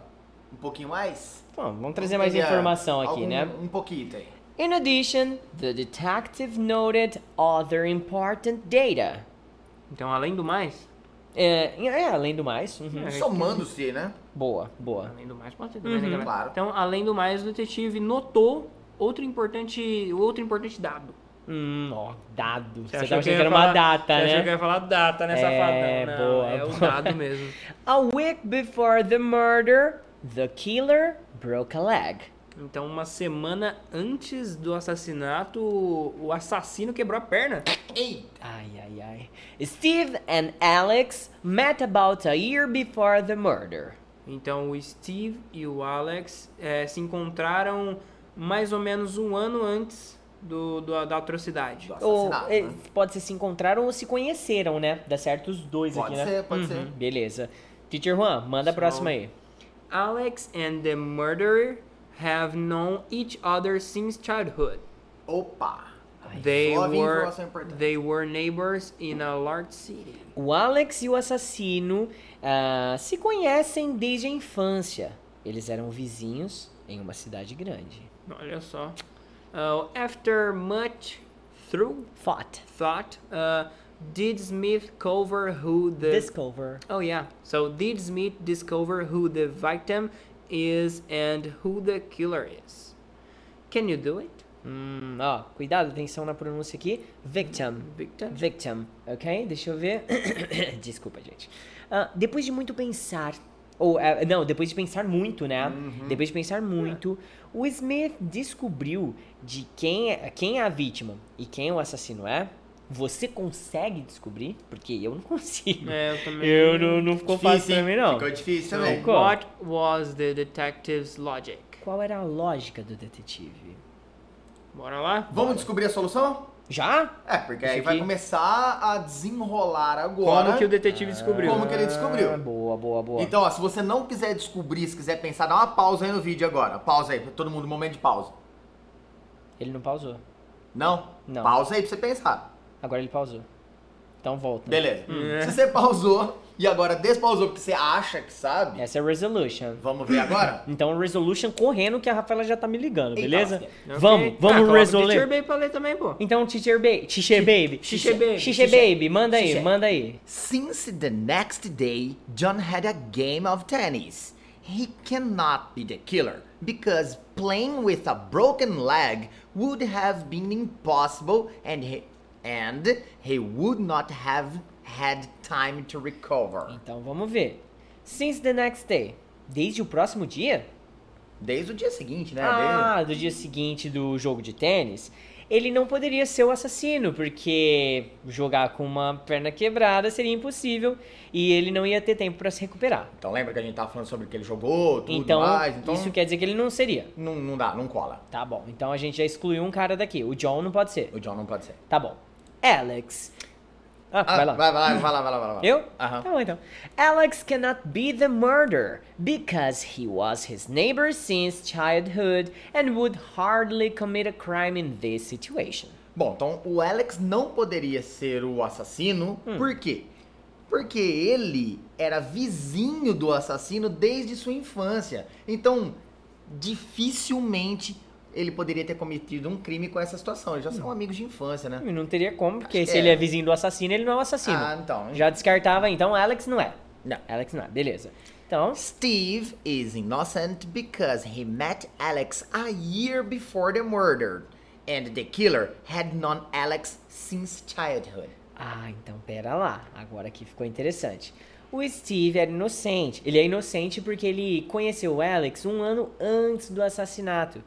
um pouquinho mais? Bom, vamos trazer mais Vamos informação aqui, algum- né? Um pouquinho aí. In addition, the detective noted other important data. Então, além do mais, É, é, além do mais. uhum. É. Somando-se, né? Boa, boa. Além do mais, pode ter também, né, Uhum. Claro. Então, além do mais, o detetive notou outro importante, outro importante dado. Hum, ó, dado. Você, achou tava que achando que era ia uma falar- data, Você achou que eu né? ia falar data, né, É, safadão? Não, boa, é o boa. dado mesmo. A week before the murder, the killer broke a leg. Então, uma semana antes do assassinato, o assassino quebrou a perna. Ei! Ai, ai, ai. Steve and Alex met about a year before the murder. Então, o Steve e o Alex eh, se encontraram mais ou menos um ano antes do, do- da atrocidade. Do Ou, assassinato, eh, né? pode ser se encontraram ou se conheceram, né? Dá certo os dois Pode aqui, né? ser, pode Uhum, ser. Beleza. Teacher Juan, manda a So- próxima aí. Alex and the murderer have known each other since childhood. Opa! They were, they were neighbors in a large city. O Alex e o assassino ah, se conhecem desde a infância. Eles eram vizinhos em uma cidade grande. Olha só. Uh, after much through Thought. thought, uh, did Smith cover who the Discover. Oh yeah. So did Smith discover who the victim is and who the killer is? Can you do it? Hum, ó, cuidado, atenção na pronúncia aqui. Victim. Victim? Victim, ok? Deixa eu ver. Desculpa, gente. Ah, depois de muito pensar. Ou, ah, não, depois de pensar muito, né? Depois de pensar muito, o Smith descobriu de quem é, quem é a vítima e quem o assassino é. Você consegue descobrir? Porque eu não consigo. É, eu também. Eu não, não ficou fácil pra mim, não. Ficou difícil também. Ficou. what was the detective's logic? Qual era a lógica do detetive? Bora lá? Vamos descobrir a solução? Já? É, porque aí Isso vai aqui. começar a desenrolar agora. Como que o detetive descobriu? Como que ele descobriu? Ah, boa, boa, boa. Então, ó, se você não quiser descobrir, se quiser pensar, dá uma pausa aí no vídeo agora. Pausa aí, pra todo mundo, um momento de pausa. Ele não pausou. Não? Não. Pausa aí pra você pensar. Agora ele pausou. Então volta. Beleza. Hum. Se você pausou e agora despausou porque você acha que sabe, Essa é a resolution. vamos ver agora? Então, resolution correndo que a Rafaela já tá me ligando, beleza? Ok. Vamos, Ah, vamos o resolver. Teacher Bay pra ler também, pô. Então, teacher baby, teacher baby, Xixi baby. teacher baby, manda aí, manda aí. Since the next day, John had a game of tennis. He cannot be the killer because playing with a broken leg would have been impossible and he, and he would not have had time to recover. Então, vamos ver. Since the next day, desde o próximo dia? Desde o dia seguinte, né? Ah, do dia seguinte do jogo de tênis, ele não poderia ser o assassino, porque jogar com uma perna quebrada seria impossível e ele não ia ter tempo pra se recuperar. Então lembra que a gente tava falando sobre que ele jogou, tudo Então, mais, então isso quer dizer que ele não seria. não, não dá, não cola. Tá bom, então a gente já excluiu um cara daqui. O John não pode ser. O John não pode ser. Tá bom. Alex. Ah, Ah, vai lá. Vai, vai, vai lá, vai lá, vai lá. Eu? Aham. Tá bom então. Alex cannot be the murderer because he was his neighbor since childhood and would hardly commit a crime in this situation. Bom, então o Alex não poderia ser o assassino. Hum. Por quê? Porque ele era vizinho do assassino desde sua infância. Então, dificilmente ele poderia ter cometido um crime com essa situação. Eles já são amigos de infância, né? Não teria como, porque Acho que se é. ele é vizinho do assassino, ele não é o assassino. Ah, então. Já descartava, então Alex não é. Não. Alex não é, beleza. Então, Steve is innocent because he met Alex a year before the murder. And the killer had known Alex since childhood. Ah, então pera lá. Agora aqui ficou interessante. O Steve era inocente. Ele é inocente porque ele conheceu o Alex um ano antes do assassinato.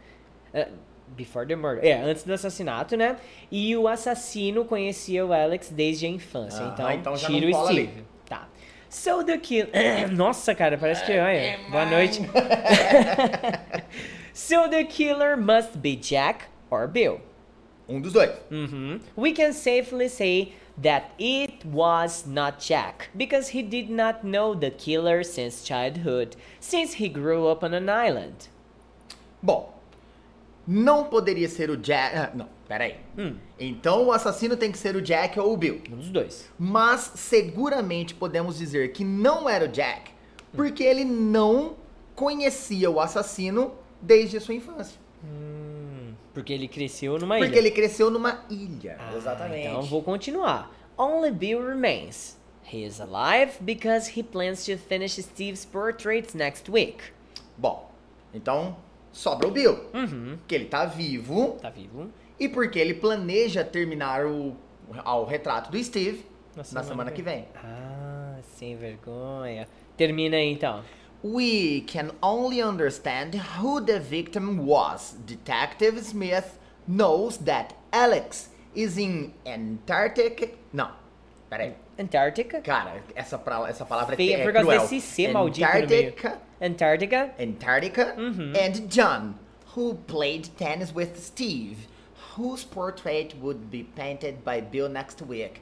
Ah, before the murder. É, antes do assassinato, né? E o assassino conhecia o Alex desde a infância. Aham, então, então já tira não o cola Steve. ali. Tá. So the killer. Nossa, cara, parece que. Olha, boa noite. so the killer must be Jack or Bill. Um dos dois. Mhm. We can safely say that it was not Jack because he did not know the killer since childhood, since he grew up on an island. Bom, não poderia ser o Jack. ah, Não, peraí. Hum. Então o assassino tem que ser o Jack ou o Bill. Um dos dois. Mas seguramente podemos dizer que não era o Jack, porque ele não conhecia o assassino desde a sua infância. Porque ele cresceu numa Porque ilha. ele cresceu numa ilha. Ah, Exatamente. Então vou continuar. Only Bill remains. He is alive because he plans to finish Steve's portraits next week. Bom, então sobra o Bill. Uhum. Que ele tá vivo Tá vivo? e porque ele planeja terminar o, o retrato do Steve Na na semana semana, que que vem. Ah, sem vergonha. Termina aí então. We can only understand who the victim was. Detective Smith knows that Alex is in Antarctic. Não, peraí. Antártica? Cara, essa, pra, essa palavra Feia é por causa cruel. desse C maldito. Antarctica, Antártica? Antarctica Uhum. and John, who played tennis with Steve, whose portrait would be painted by Bill next week,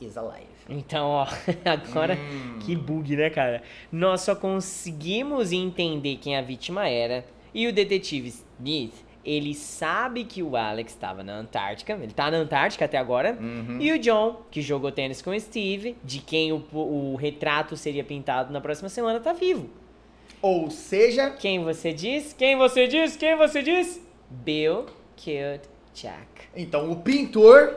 is alive. Então, ó, agora Hum. que bug, né, cara? Nós só conseguimos entender quem a vítima era e o detetive Smith, ele sabe que o Alex estava na Antártica, ele tá na Antártica até agora, Uhum. e o John, que jogou tênis com o Steve, de quem o, o retrato seria pintado na próxima semana, tá vivo. Ou seja, Quem você diz? Quem você diz? Quem você diz? Bill killed Jack. então o pintor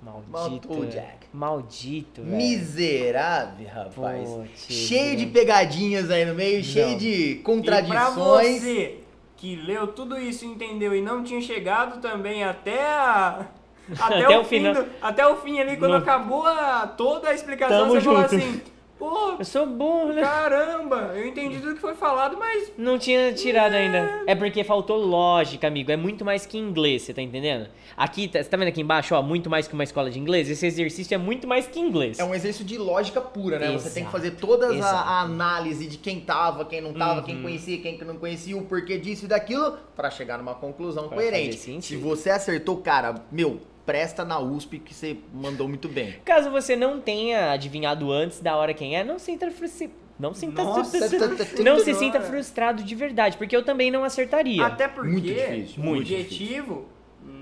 Maldito. Matou velho. Jack. Maldito, velho. miserável, rapaz. Putz, cheio de pegadinhas aí no meio, cheio de E pra contradições. você que leu tudo isso, entendeu e não tinha chegado também até a até, Até o, fim final. do- até o fim ali quando No- acabou a, toda a explicação, Tamo você falou junto. assim: "Pô, Eu sou burro, né? caramba, eu entendi tudo que foi falado, mas Não tinha tirado ainda. É porque faltou lógica, amigo. É muito mais que inglês, você tá entendendo? Aqui, tá- você tá vendo aqui embaixo, ó, muito mais que uma escola de inglês? Esse exercício é muito mais que inglês. É um exercício de lógica pura, né? Você tem que Exato, fazer toda a- exato. a, análise de quem tava, quem não tava, quem Uhum. conhecia, quem não conhecia, o porquê disso e daquilo, pra chegar numa conclusão Pra coerente. Se você acertou, cara, meu, presta na USP que você mandou muito bem. Caso você não tenha adivinhado antes da hora quem é, não sinta frustri... Não sinta Nossa, não se sinta frustrado de verdade, porque eu também não acertaria. até porque Muito difícil, o muito objetivo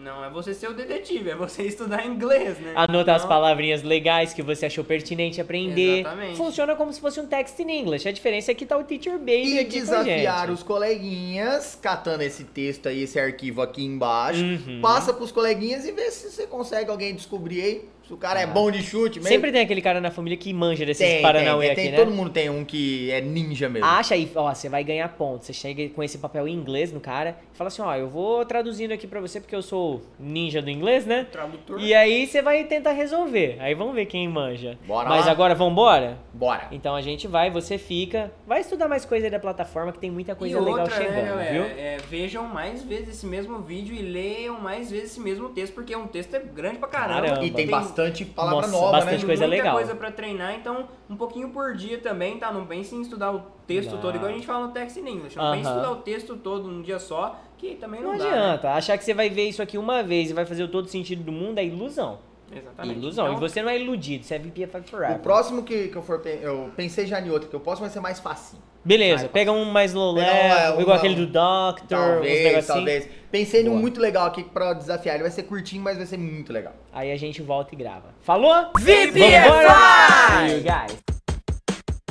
não é você ser o detetive, é você estudar inglês, né? Anotar as Então, palavrinhas legais que você achou pertinente aprender. Exatamente. Funciona como se fosse um text in English. A diferença é que tá o Teacher Baby E aqui desafiar gente. os coleguinhas, catando esse texto aí, esse arquivo aqui embaixo, Uhum. passa pros coleguinhas e vê se você consegue alguém descobrir aí, se o cara é bom de chute mesmo. Sempre tem aquele cara na família que manja desses tem, Paranauê tem, aqui, tem, né? todo mundo tem um que é ninja mesmo. Acha aí, ó, você vai ganhar pontos. Você chega com esse papel em inglês no cara e fala assim, ó, eu vou traduzindo aqui pra você porque eu sou ninja do inglês, né? Tradutor. E aí você vai tentar resolver. Aí vamos ver quem manja. Bora Mas lá? agora vambora? Bora. Então a gente vai, você fica. Vai estudar mais coisa aí da plataforma que tem muita coisa e legal outra, né, chegando, galera, viu? é, vejam mais vezes esse mesmo vídeo e leiam mais vezes esse mesmo texto, porque um texto é grande pra caramba. Caramba. E tem bastante palavra Nossa, nova, bastante né? coisa muita legal. coisa pra treinar, então um pouquinho por dia também, tá? Não pense em estudar o texto Não. todo, igual a gente fala no Text in English. Não pense em estudar o texto todo num dia só, que também não, Não dá. né? adianta. Achar que você vai ver isso aqui uma vez e vai fazer o todo sentido do mundo é ilusão. Exatamente. Ilusão. Então, E você não é iludido, você é VPFI Forever. O próximo que, que eu for. Eu pensei já em outro, que o próximo vai ser mais facinho. Beleza, Vai, pega um mais low level, é, igual aquele do Doctor, Talvez, negocinhos. talvez. Pensei num muito legal aqui pra desafiar. Ele vai ser curtinho, mas vai ser muito legal. Aí a gente volta e grava. Falou? VPFI! Vambora! You guys.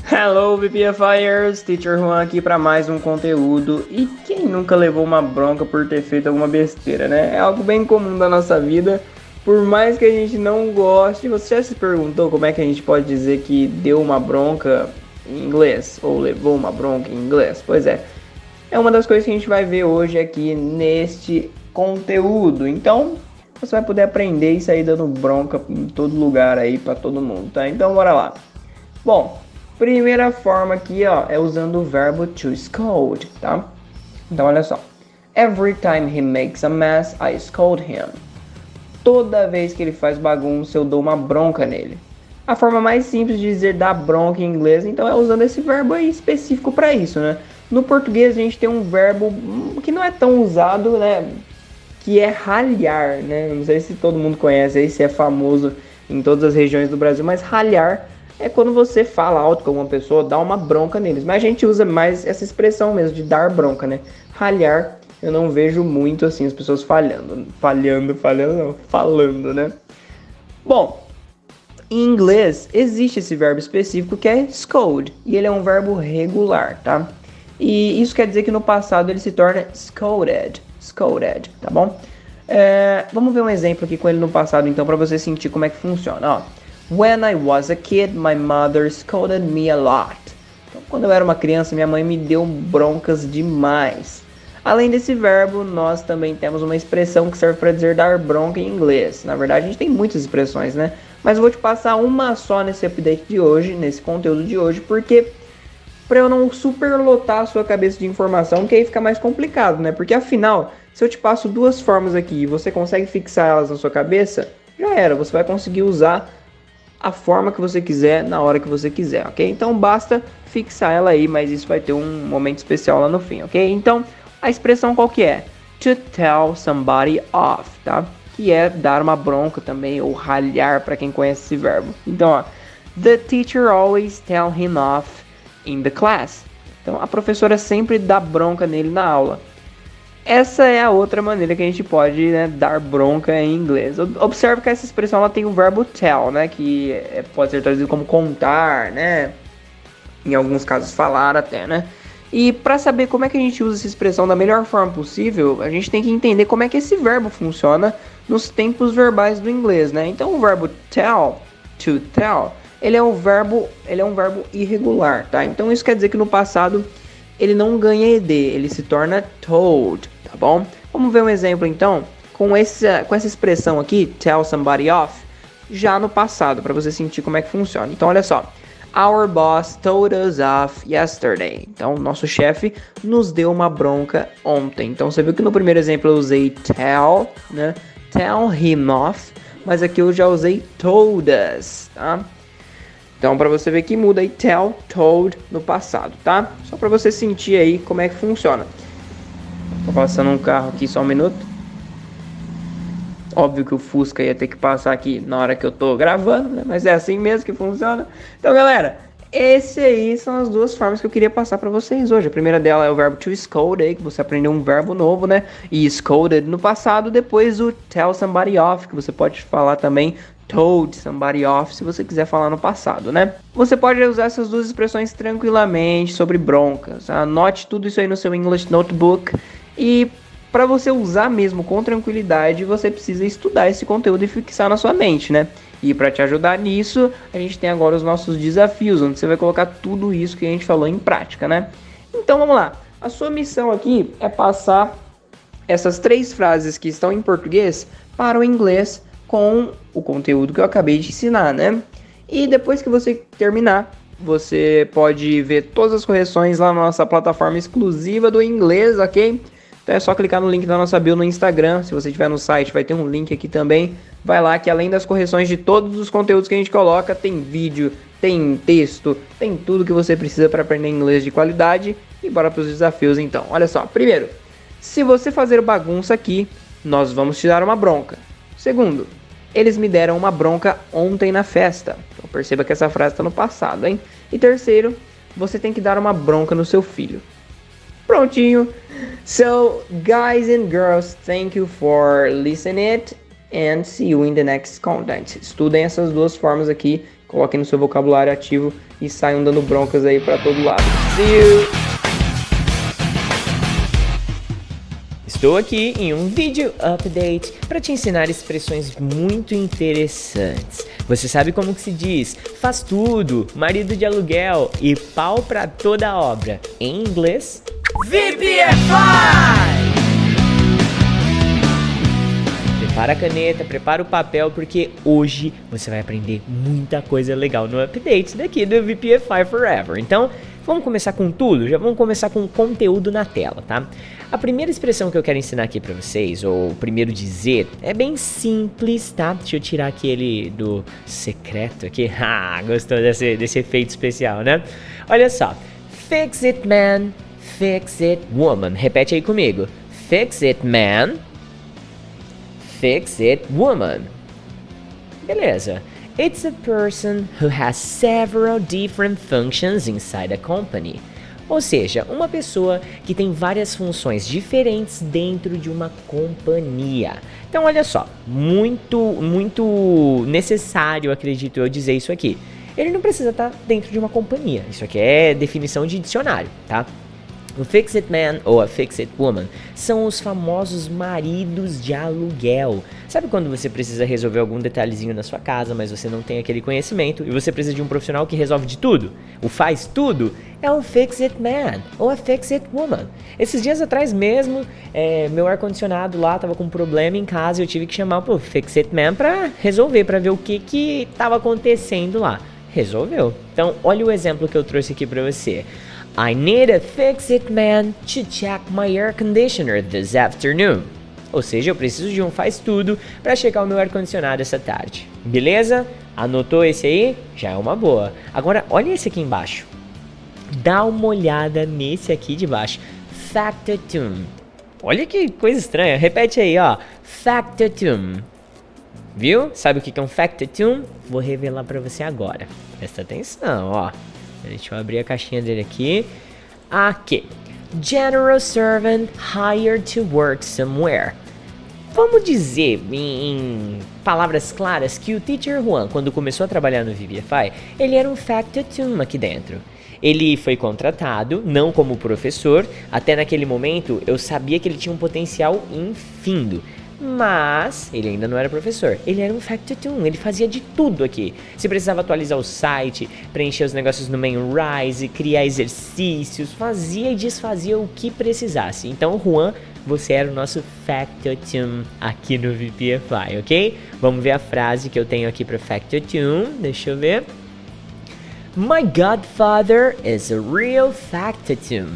Hello VPFires, Teacher Juan aqui para mais um conteúdo. E quem nunca levou uma bronca por ter feito alguma besteira, né? É algo bem comum da nossa vida. Por mais que a gente não goste, você já se perguntou como é que a gente pode dizer que deu uma bronca em inglês ou levou uma bronca em inglês? Pois é. É uma das coisas que a gente vai ver hoje aqui neste conteúdo. Então, você vai poder aprender e sair dando bronca em todo lugar aí para todo mundo, tá? Então, bora lá. Bom, primeira forma aqui, ó, é usando o verbo to scold, tá? Então, olha só. Every time he makes a mess, I scold him. Toda vez que ele faz bagunça, eu dou uma bronca nele. A forma mais simples de dizer dar bronca em inglês, então, é usando esse verbo aí específico para isso, né? No português a gente tem um verbo hum, que não é tão usado, né? Que é ralhar, né? Não sei se todo mundo conhece aí, se é famoso em todas as regiões do Brasil, mas ralhar é quando você fala alto com uma pessoa, dá uma bronca neles. Mas a gente usa mais essa expressão mesmo de dar bronca, né? Ralhar, eu não vejo muito assim as pessoas falhando, falhando, falhando, não, falando, né? Bom, em inglês existe esse verbo específico que é scold, e ele é um verbo regular, tá? E isso quer dizer que no passado ele se torna scolded, scolded, tá bom? É, vamos ver um exemplo aqui com ele no passado, então, para você sentir como é que funciona. Ó, When I was a kid, my mother scolded me a lot. Então, quando eu era uma criança, minha mãe me deu broncas demais. Além desse verbo, nós também temos uma expressão que serve para dizer dar bronca em inglês. Na verdade, a gente tem muitas expressões, né? Mas eu vou te passar uma só nesse update de hoje, nesse conteúdo de hoje, porque para eu não superlotar a sua cabeça de informação, que aí fica mais complicado, né? Porque afinal, se eu te passo duas formas aqui e você consegue fixar elas na sua cabeça, já era, você vai conseguir usar a forma que você quiser na hora que você quiser, ok? Então basta fixar ela aí, mas isso vai ter um momento especial lá no fim, ok? Então a expressão qual que é? To tell somebody off, tá? Que é dar uma bronca também ou ralhar para quem conhece esse verbo. Então, ó, the teacher always tell him off in the class. Então a professora sempre dá bronca nele na aula. Essa é a outra maneira que a gente pode né, dar bronca em inglês. Observe que essa expressão ela tem o verbo tell, né, que é, pode ser traduzido como contar, né, em alguns casos falar até, né. E para saber como é que a gente usa essa expressão da melhor forma possível, a gente tem que entender como é que esse verbo funciona nos tempos verbais do inglês, né. Então o verbo tell, to tell, ele é um verbo, ele é um verbo irregular, tá? Então isso quer dizer que no passado ele não ganha ed, ele se torna told, tá bom? Vamos ver um exemplo então com essa, com essa expressão aqui, tell somebody off, já no passado, para você sentir como é que funciona. Então, olha só. Our boss told us off yesterday. Então, nosso chefe nos deu uma bronca ontem. Então, você viu que no primeiro exemplo eu usei tell, né? Tell him off, mas aqui eu já usei told us, tá? Então, para você ver que muda aí tell, told no passado, tá? Só para você sentir aí como é que funciona. Tô passando um carro aqui só um minuto. Óbvio que o Fusca ia ter que passar aqui na hora que eu tô gravando, né? Mas é assim mesmo que funciona. Então, galera, esse aí são as duas formas que eu queria passar para vocês hoje. A primeira dela é o verbo to scold, aí, que você aprendeu um verbo novo, né? E scolded no passado. Depois o tell somebody off, que você pode falar também told somebody off se você quiser falar no passado, né? Você pode usar essas duas expressões tranquilamente sobre broncas. Anote tudo isso aí no seu English Notebook e para você usar mesmo com tranquilidade, você precisa estudar esse conteúdo e fixar na sua mente, né? E para te ajudar nisso, a gente tem agora os nossos desafios, onde você vai colocar tudo isso que a gente falou em prática, né? Então vamos lá. A sua missão aqui é passar essas três frases que estão em português para o inglês com o conteúdo que eu acabei de ensinar, né? E depois que você terminar, você pode ver todas as correções lá na nossa plataforma exclusiva do inglês, ok? Então é só clicar no link da nossa bio no Instagram. Se você estiver no site, vai ter um link aqui também. Vai lá que além das correções de todos os conteúdos que a gente coloca, tem vídeo, tem texto, tem tudo que você precisa para aprender inglês de qualidade. E bora para os desafios então. Olha só, primeiro, se você fazer bagunça aqui, nós vamos te dar uma bronca. Segundo, eles me deram uma bronca ontem na festa. Então perceba que essa frase está no passado, hein? E terceiro, você tem que dar uma bronca no seu filho. Prontinho. So, guys and girls, thank you for listening and see you in the next content. Estudem essas duas formas aqui, coloquem no seu vocabulário ativo e saiam dando broncas aí para todo lado. See you. Estou aqui em um vídeo update para te ensinar expressões muito interessantes. Você sabe como que se diz faz tudo, marido de aluguel e pau para toda obra. Em inglês, VPFI! Prepara a caneta, prepara o papel, porque hoje você vai aprender muita coisa legal no update daqui do VPFI Forever. Então, vamos começar com tudo? Já vamos começar com o conteúdo na tela, tá? A primeira expressão que eu quero ensinar aqui para vocês, ou primeiro dizer, é bem simples, tá? Deixa eu tirar aquele do secreto aqui. Ah, gostou desse, desse efeito especial, né? Olha só. Fix it, man. Fix it, woman. Repete aí comigo. Fix it, man. Fix it, woman. Beleza. It's a person who has several different functions inside a company. Ou seja, uma pessoa que tem várias funções diferentes dentro de uma companhia. Então, olha só, muito, muito necessário, acredito eu, dizer isso aqui. Ele não precisa estar dentro de uma companhia. Isso aqui é definição de dicionário, tá? O Fix-It Man ou a Fix-It Woman são os famosos maridos de aluguel. Sabe quando você precisa resolver algum detalhezinho na sua casa, mas você não tem aquele conhecimento e você precisa de um profissional que resolve de tudo? O faz tudo? É o Fix-It Man ou a Fix-It Woman. Esses dias atrás mesmo, é, meu ar-condicionado lá tava com um problema em casa e eu tive que chamar o Fix-It Man para resolver, para ver o que que tava acontecendo lá. Resolveu. Então, olha o exemplo que eu trouxe aqui para você. I need a fix-it man to check my air conditioner this afternoon. Ou seja, eu preciso de um faz tudo para checar o meu ar condicionado essa tarde. Beleza? Anotou esse aí? Já é uma boa. Agora, olha esse aqui embaixo. Dá uma olhada nesse aqui de baixo. Factotum. Olha que coisa estranha. Repete aí, ó. Factotum. Viu? Sabe o que é um factotum? Vou revelar para você agora. Presta atenção, ó. Deixa eu abrir a caixinha dele aqui. Aqui. General servant hired to work somewhere. Vamos dizer em, palavras claras que o Teacher Juan, quando começou a trabalhar no VBFI, ele era um factotum aqui dentro. Ele foi contratado, não como professor, até naquele momento eu sabia que ele tinha um potencial infindo mas ele ainda não era professor. Ele era um factotum, ele fazia de tudo aqui. Se precisava atualizar o site, preencher os negócios no Rise, criar exercícios, fazia e desfazia o que precisasse. Então, Juan, você era o nosso factotum aqui no VPFI, ok? Vamos ver a frase que eu tenho aqui para factotum. Deixa eu ver. My godfather is a real factotum.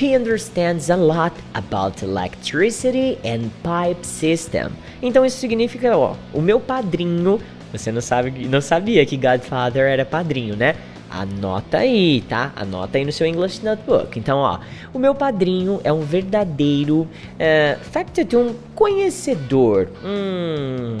He understands a lot about electricity and pipe system. Então isso significa, ó, o meu padrinho, você não sabe, não sabia que Godfather era padrinho, né? Anota aí, tá? Anota aí no seu English Notebook. Então, ó, o meu padrinho é um verdadeiro uh, factotum conhecedor. Hum,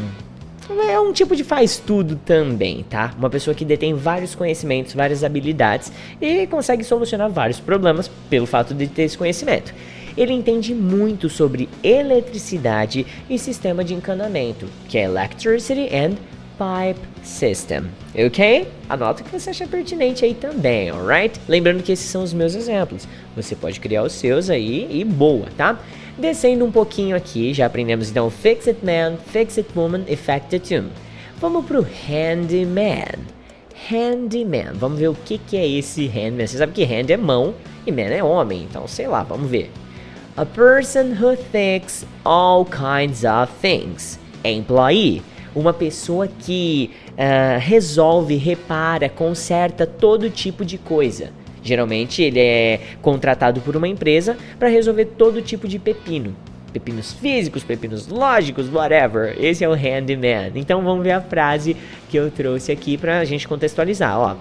é um tipo de faz tudo também, tá? Uma pessoa que detém vários conhecimentos, várias habilidades e consegue solucionar vários problemas pelo fato de ter esse conhecimento. Ele entende muito sobre eletricidade e sistema de encanamento, que é Electricity and Pipe System, ok? Anota o que você acha pertinente aí também, alright? Lembrando que esses são os meus exemplos. Você pode criar os seus aí e boa, tá? Descendo um pouquinho aqui, já aprendemos então Fix It Man, Fix It Woman e Fact It Tune. Vamos pro Handyman. Handyman, vamos ver o que, que é esse Handyman. Você sabe que Hand é mão e Man é homem, então sei lá, vamos ver. A person who thinks all kinds of things. Employee, uma pessoa que uh, resolve, repara, conserta todo tipo de coisa. Geralmente ele é contratado por uma empresa para resolver todo tipo de pepino. Pepinos físicos, pepinos lógicos, whatever. Esse é o handyman. Então vamos ver a frase que eu trouxe aqui para a gente contextualizar. Ó.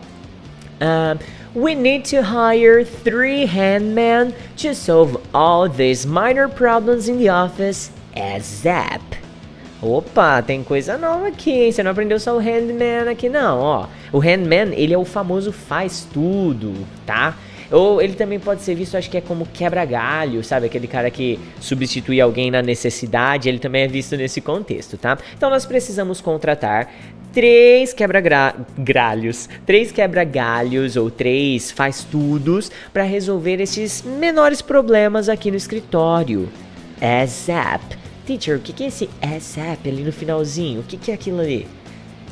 Uh, we need to hire three handmen to solve all these minor problems in the office ASAP. Opa, tem coisa nova aqui, hein? Você não aprendeu só o handman aqui não, ó. O handman, ele é o famoso faz tudo, tá? Ou ele também pode ser visto, acho que é como quebra-galho, sabe? Aquele cara que substitui alguém na necessidade, ele também é visto nesse contexto, tá? Então nós precisamos contratar três quebra-galhos, três quebra-galhos ou três faz-tudos para resolver esses menores problemas aqui no escritório. ASAP. Teacher, o que é esse ASAP ali no finalzinho? O que é aquilo ali?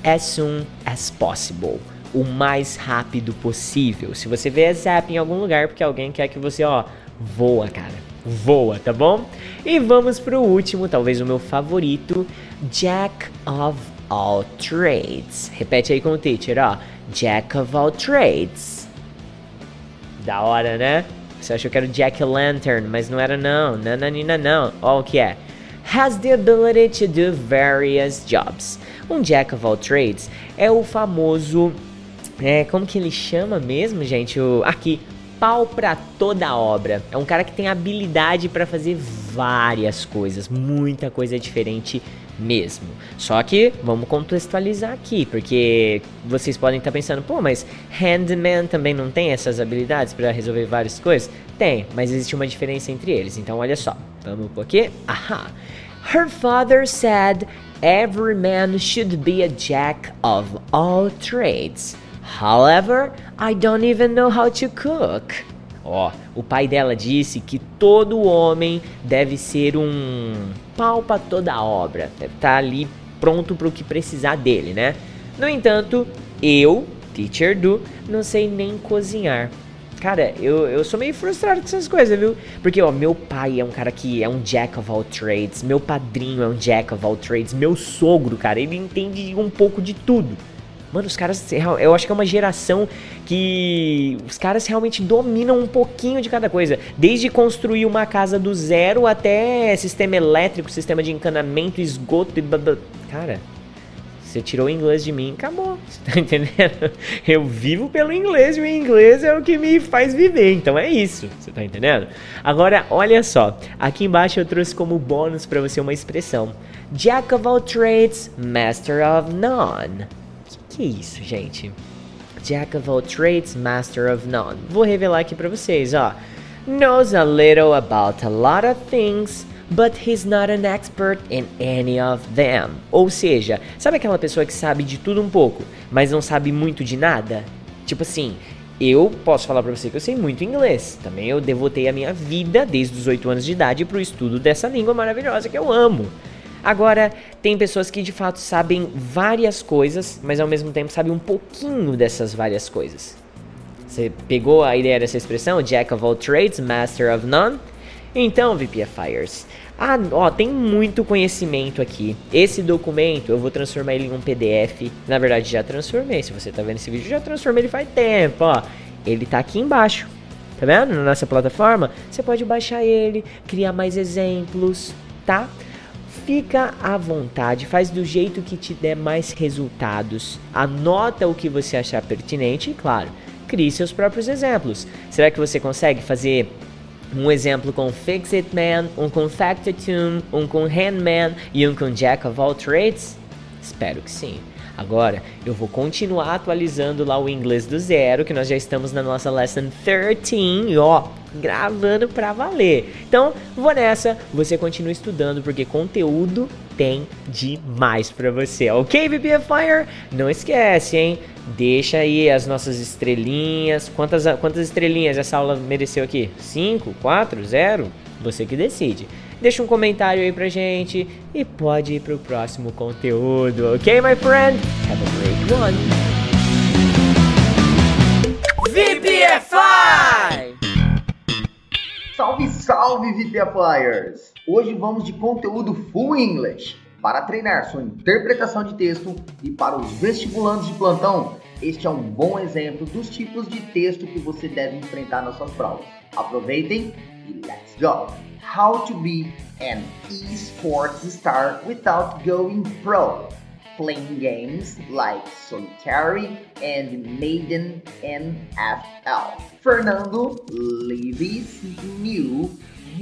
As soon as possible. O mais rápido possível. Se você vê ASAP em algum lugar, porque alguém quer que você, ó, voa, cara. Voa, tá bom? E vamos pro último, talvez o meu favorito, Jack of all trades. Repete aí com o teacher, ó. Jack of all trades. Da hora, né? Você achou que era o Jack Lantern, mas não era não. Nananina não. Ó o que é has the ability to do various jobs. Um jack of all trades é o famoso, é, como que ele chama mesmo, gente? O, aqui, pau para toda obra. É um cara que tem habilidade para fazer várias coisas, muita coisa diferente mesmo. Só que vamos contextualizar aqui, porque vocês podem estar pensando, pô, mas Handman também não tem essas habilidades para resolver várias coisas? Tem, mas existe uma diferença entre eles. Então olha só, vamos por aqui. Ahá. Her father said every man should be a jack of all trades. However, I don't even know how to cook. Ó, o pai dela disse que todo homem deve ser um pau pra toda obra, deve estar tá ali pronto para o que precisar dele, né? No entanto, eu, teacher do, não sei nem cozinhar. Cara, eu, eu sou meio frustrado com essas coisas, viu? Porque, ó, meu pai é um cara que é um jack of all trades, meu padrinho é um jack of all trades, meu sogro, cara, ele entende um pouco de tudo. Mano, os caras, eu acho que é uma geração que os caras realmente dominam um pouquinho de cada coisa. Desde construir uma casa do zero até sistema elétrico, sistema de encanamento, esgoto e. Cara, você tirou o inglês de mim, acabou. Você tá entendendo? Eu vivo pelo inglês e o inglês é o que me faz viver. Então é isso. Você tá entendendo? Agora, olha só. Aqui embaixo eu trouxe como bônus para você uma expressão: Jack of all trades, master of none. Que isso, gente? Jack of all trades, master of none. Vou revelar aqui para vocês, ó. Knows a little about a lot of things, but he's not an expert in any of them. Ou seja, sabe aquela pessoa que sabe de tudo um pouco, mas não sabe muito de nada? Tipo assim, eu posso falar para você que eu sei muito inglês. Também eu devotei a minha vida desde os 8 anos de idade para o estudo dessa língua maravilhosa que eu amo. Agora, tem pessoas que de fato sabem várias coisas, mas ao mesmo tempo sabem um pouquinho dessas várias coisas. Você pegou a ideia dessa expressão? Jack of all trades, master of none? Então, VPFires, ah, ó, tem muito conhecimento aqui. Esse documento eu vou transformar ele em um PDF. Na verdade, já transformei. Se você tá vendo esse vídeo, já transformei ele faz tempo, ó. Ele tá aqui embaixo. Tá vendo? Na nossa plataforma, você pode baixar ele, criar mais exemplos, tá? Fica à vontade, faz do jeito que te der mais resultados. Anota o que você achar pertinente e, claro, crie seus próprios exemplos. Será que você consegue fazer um exemplo com Fix It Man, um com Factor Tune, um com Handman e um com Jack of All Trades? Espero que sim. Agora, eu vou continuar atualizando lá o inglês do zero, que nós já estamos na nossa lesson 13, e ó, gravando pra valer. Então, vou nessa, você continua estudando, porque conteúdo tem demais pra você, ok, VPFire? Não esquece, hein? Deixa aí as nossas estrelinhas. Quantas, quantas estrelinhas essa aula mereceu aqui? 5, 4, 0? Você que decide. Deixa um comentário aí pra gente e pode ir pro próximo conteúdo, ok, my friend? Have a great one! VPFI! Salve, salve, VPFIers! Hoje vamos de conteúdo full English. Para treinar sua interpretação de texto e para os vestibulantes de plantão, este é um bom exemplo dos tipos de texto que você deve enfrentar nas suas provas. Aproveitem e let's go! how to be an esports star without going pro. Playing games like Solitary and Maiden NFL. Fernando Levis knew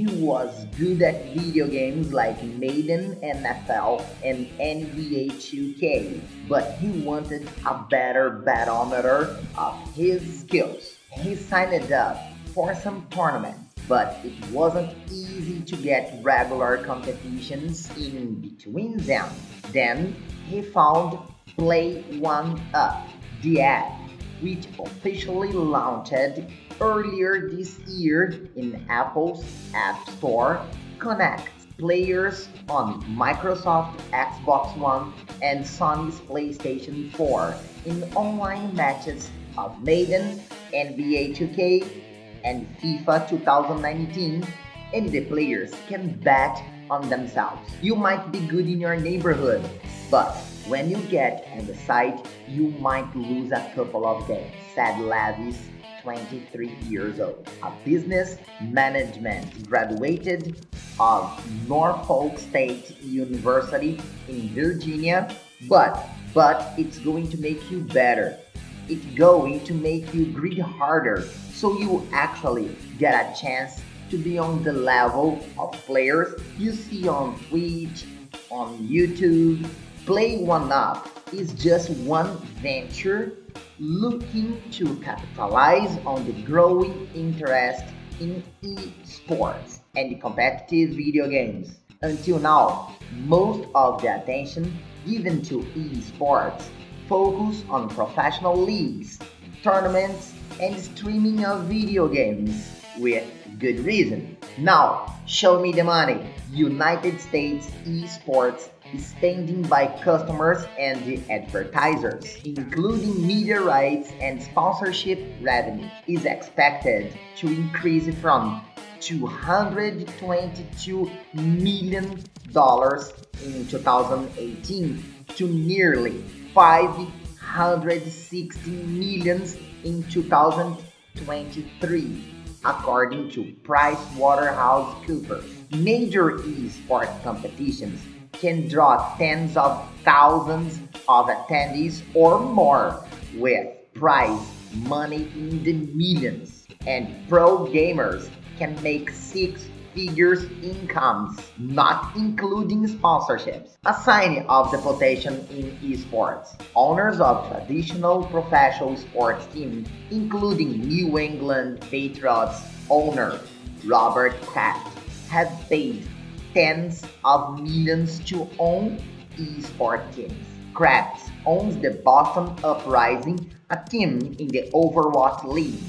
he was good at video games like Maiden NFL and NBA 2K, but he wanted a better barometer of his skills. He signed up for some tournaments but it wasn't easy to get regular competitions in between them. Then he found Play One Up, the app, which officially launched earlier this year in Apple's App Store, connects players on Microsoft Xbox One and Sony's PlayStation 4 in online matches of Maiden, NBA 2K, and FIFA 2019 and the players can bet on themselves. You might be good in your neighborhood, but when you get on the site, you might lose a couple of games, said Lavis, 23 years old, a business management graduated of Norfolk State University in Virginia, but but it's going to make you better. It's going to make you grit harder so you actually get a chance to be on the level of players you see on Twitch, on YouTube. Play One Up is just one venture looking to capitalize on the growing interest in esports and competitive video games. Until now, most of the attention given to esports focus on professional leagues tournaments, and streaming of video games with good reason. Now, show me the money. United States esports spending by customers and the advertisers, including media rights and sponsorship revenue, is expected to increase from 222 million dollars in 2018 to nearly 560 millions in 2023 according to PricewaterhouseCoopers. Major esports competitions can draw tens of thousands of attendees or more with prize money in the millions and pro gamers can make six figures incomes, not including sponsorships. A sign of the potential in esports. Owners of traditional professional sports teams, including New England Patriots owner Robert Kraft, have paid tens of millions to own esports teams. Kraft owns the Boston Uprising, a team in the Overwatch League.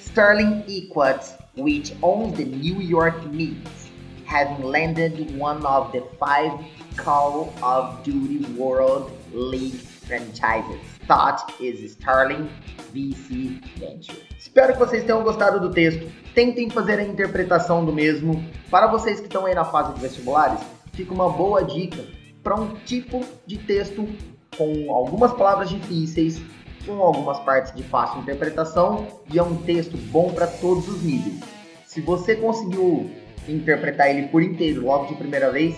Sterling Equats which owns the New York Knicks, having landed one of the five Call of Duty World League franchises. Thought is Sterling VC Venture. Espero que vocês tenham gostado do texto. Tentem fazer a interpretação do mesmo. Para vocês que estão aí na fase de vestibulares, fica uma boa dica para um tipo de texto com algumas palavras difíceis com algumas partes de fácil interpretação e é um texto bom para todos os níveis. Se você conseguiu interpretar ele por inteiro logo de primeira vez,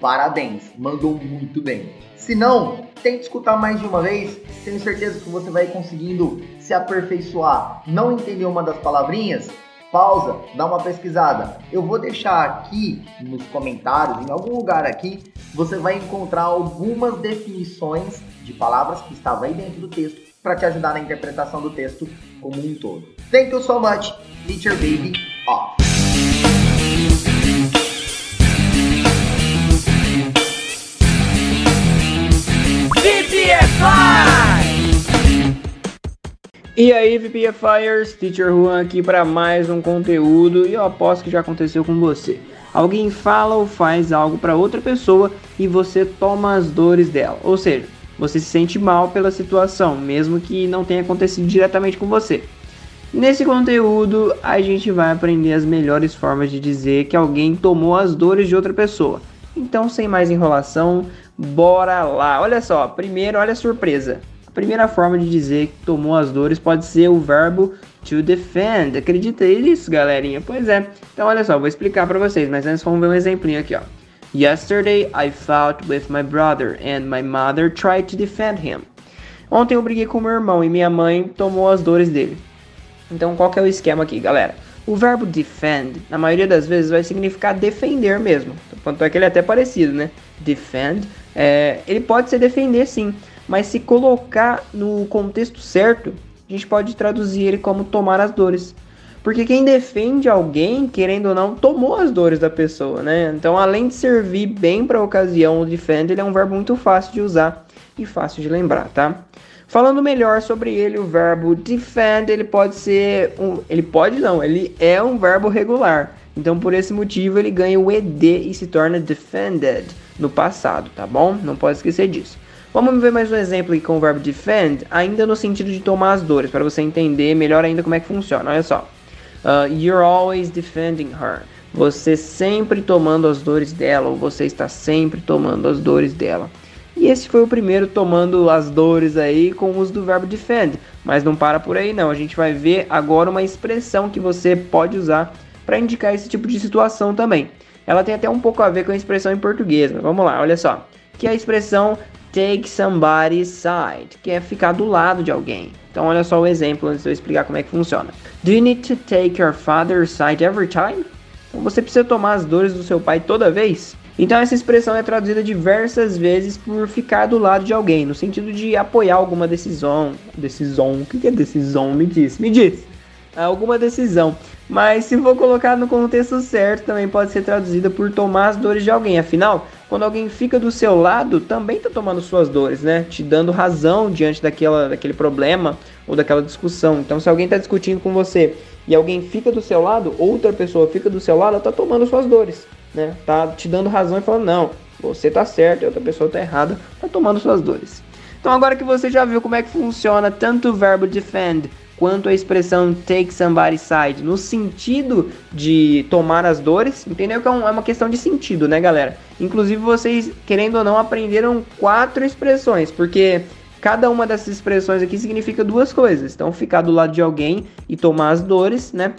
parabéns, mandou muito bem. Se não, tente escutar mais de uma vez, tenho certeza que você vai conseguindo se aperfeiçoar. Não entendeu uma das palavrinhas? Pausa, dá uma pesquisada. Eu vou deixar aqui nos comentários, em algum lugar aqui, você vai encontrar algumas definições de palavras que estavam aí dentro do texto para te ajudar na interpretação do texto como um todo. Thank you so much, Teacher Baby off. E aí, VPFires, Teacher Juan aqui para mais um conteúdo e eu aposto que já aconteceu com você. Alguém fala ou faz algo para outra pessoa e você toma as dores dela, ou seja, você se sente mal pela situação, mesmo que não tenha acontecido diretamente com você. Nesse conteúdo, a gente vai aprender as melhores formas de dizer que alguém tomou as dores de outra pessoa. Então, sem mais enrolação, bora lá. Olha só, primeiro, olha a surpresa. A primeira forma de dizer que tomou as dores pode ser o verbo to defend. Acredita nisso, galerinha? Pois é. Então, olha só, vou explicar para vocês, mas antes vamos ver um exemplinho aqui, ó. Yesterday I fought with my brother and my mother tried to defend him. Ontem eu briguei com meu irmão e minha mãe tomou as dores dele. Então qual que é o esquema aqui, galera? O verbo defend, na maioria das vezes, vai significar defender mesmo. Tanto é que ele é até parecido, né? Defend, é, ele pode ser defender sim, mas se colocar no contexto certo, a gente pode traduzir ele como tomar as dores. Porque quem defende alguém, querendo ou não, tomou as dores da pessoa, né? Então, além de servir bem para a ocasião, o defend ele é um verbo muito fácil de usar e fácil de lembrar, tá? Falando melhor sobre ele, o verbo defend, ele pode ser um, ele pode não, ele é um verbo regular. Então, por esse motivo, ele ganha o ed e se torna defended no passado, tá bom? Não pode esquecer disso. Vamos ver mais um exemplo aqui com o verbo defend, ainda no sentido de tomar as dores, para você entender melhor ainda como é que funciona. Olha só. Uh, you're always defending her. Você sempre tomando as dores dela, ou você está sempre tomando as dores dela. E esse foi o primeiro tomando as dores aí com o uso do verbo defend. Mas não para por aí não, a gente vai ver agora uma expressão que você pode usar para indicar esse tipo de situação também. Ela tem até um pouco a ver com a expressão em português, mas vamos lá, olha só. Que é a expressão take somebody's side, que é ficar do lado de alguém. Então olha só o exemplo antes de eu explicar como é que funciona. Do you need to take your father's side every time? Então você precisa tomar as dores do seu pai toda vez? Então essa expressão é traduzida diversas vezes por ficar do lado de alguém, no sentido de apoiar alguma decisão. Decisão? O que é decisão? Me diz, me diz. Alguma decisão. Mas se for colocar no contexto certo, também pode ser traduzida por tomar as dores de alguém. Afinal, quando alguém fica do seu lado, também está tomando suas dores, né? Te dando razão diante daquela, daquele problema ou daquela discussão. Então, se alguém está discutindo com você e alguém fica do seu lado, outra pessoa fica do seu lado, ela está tomando suas dores, né? Tá te dando razão e falando, não, você tá certo e outra pessoa tá errada, tá tomando suas dores. Então agora que você já viu como é que funciona tanto o verbo defend quanto a expressão take somebody's side, no sentido de tomar as dores, entendeu? Que é, é uma questão de sentido, né, galera? Inclusive vocês, querendo ou não, aprenderam quatro expressões, porque cada uma dessas expressões aqui significa duas coisas. Então, ficar do lado de alguém e tomar as dores, né?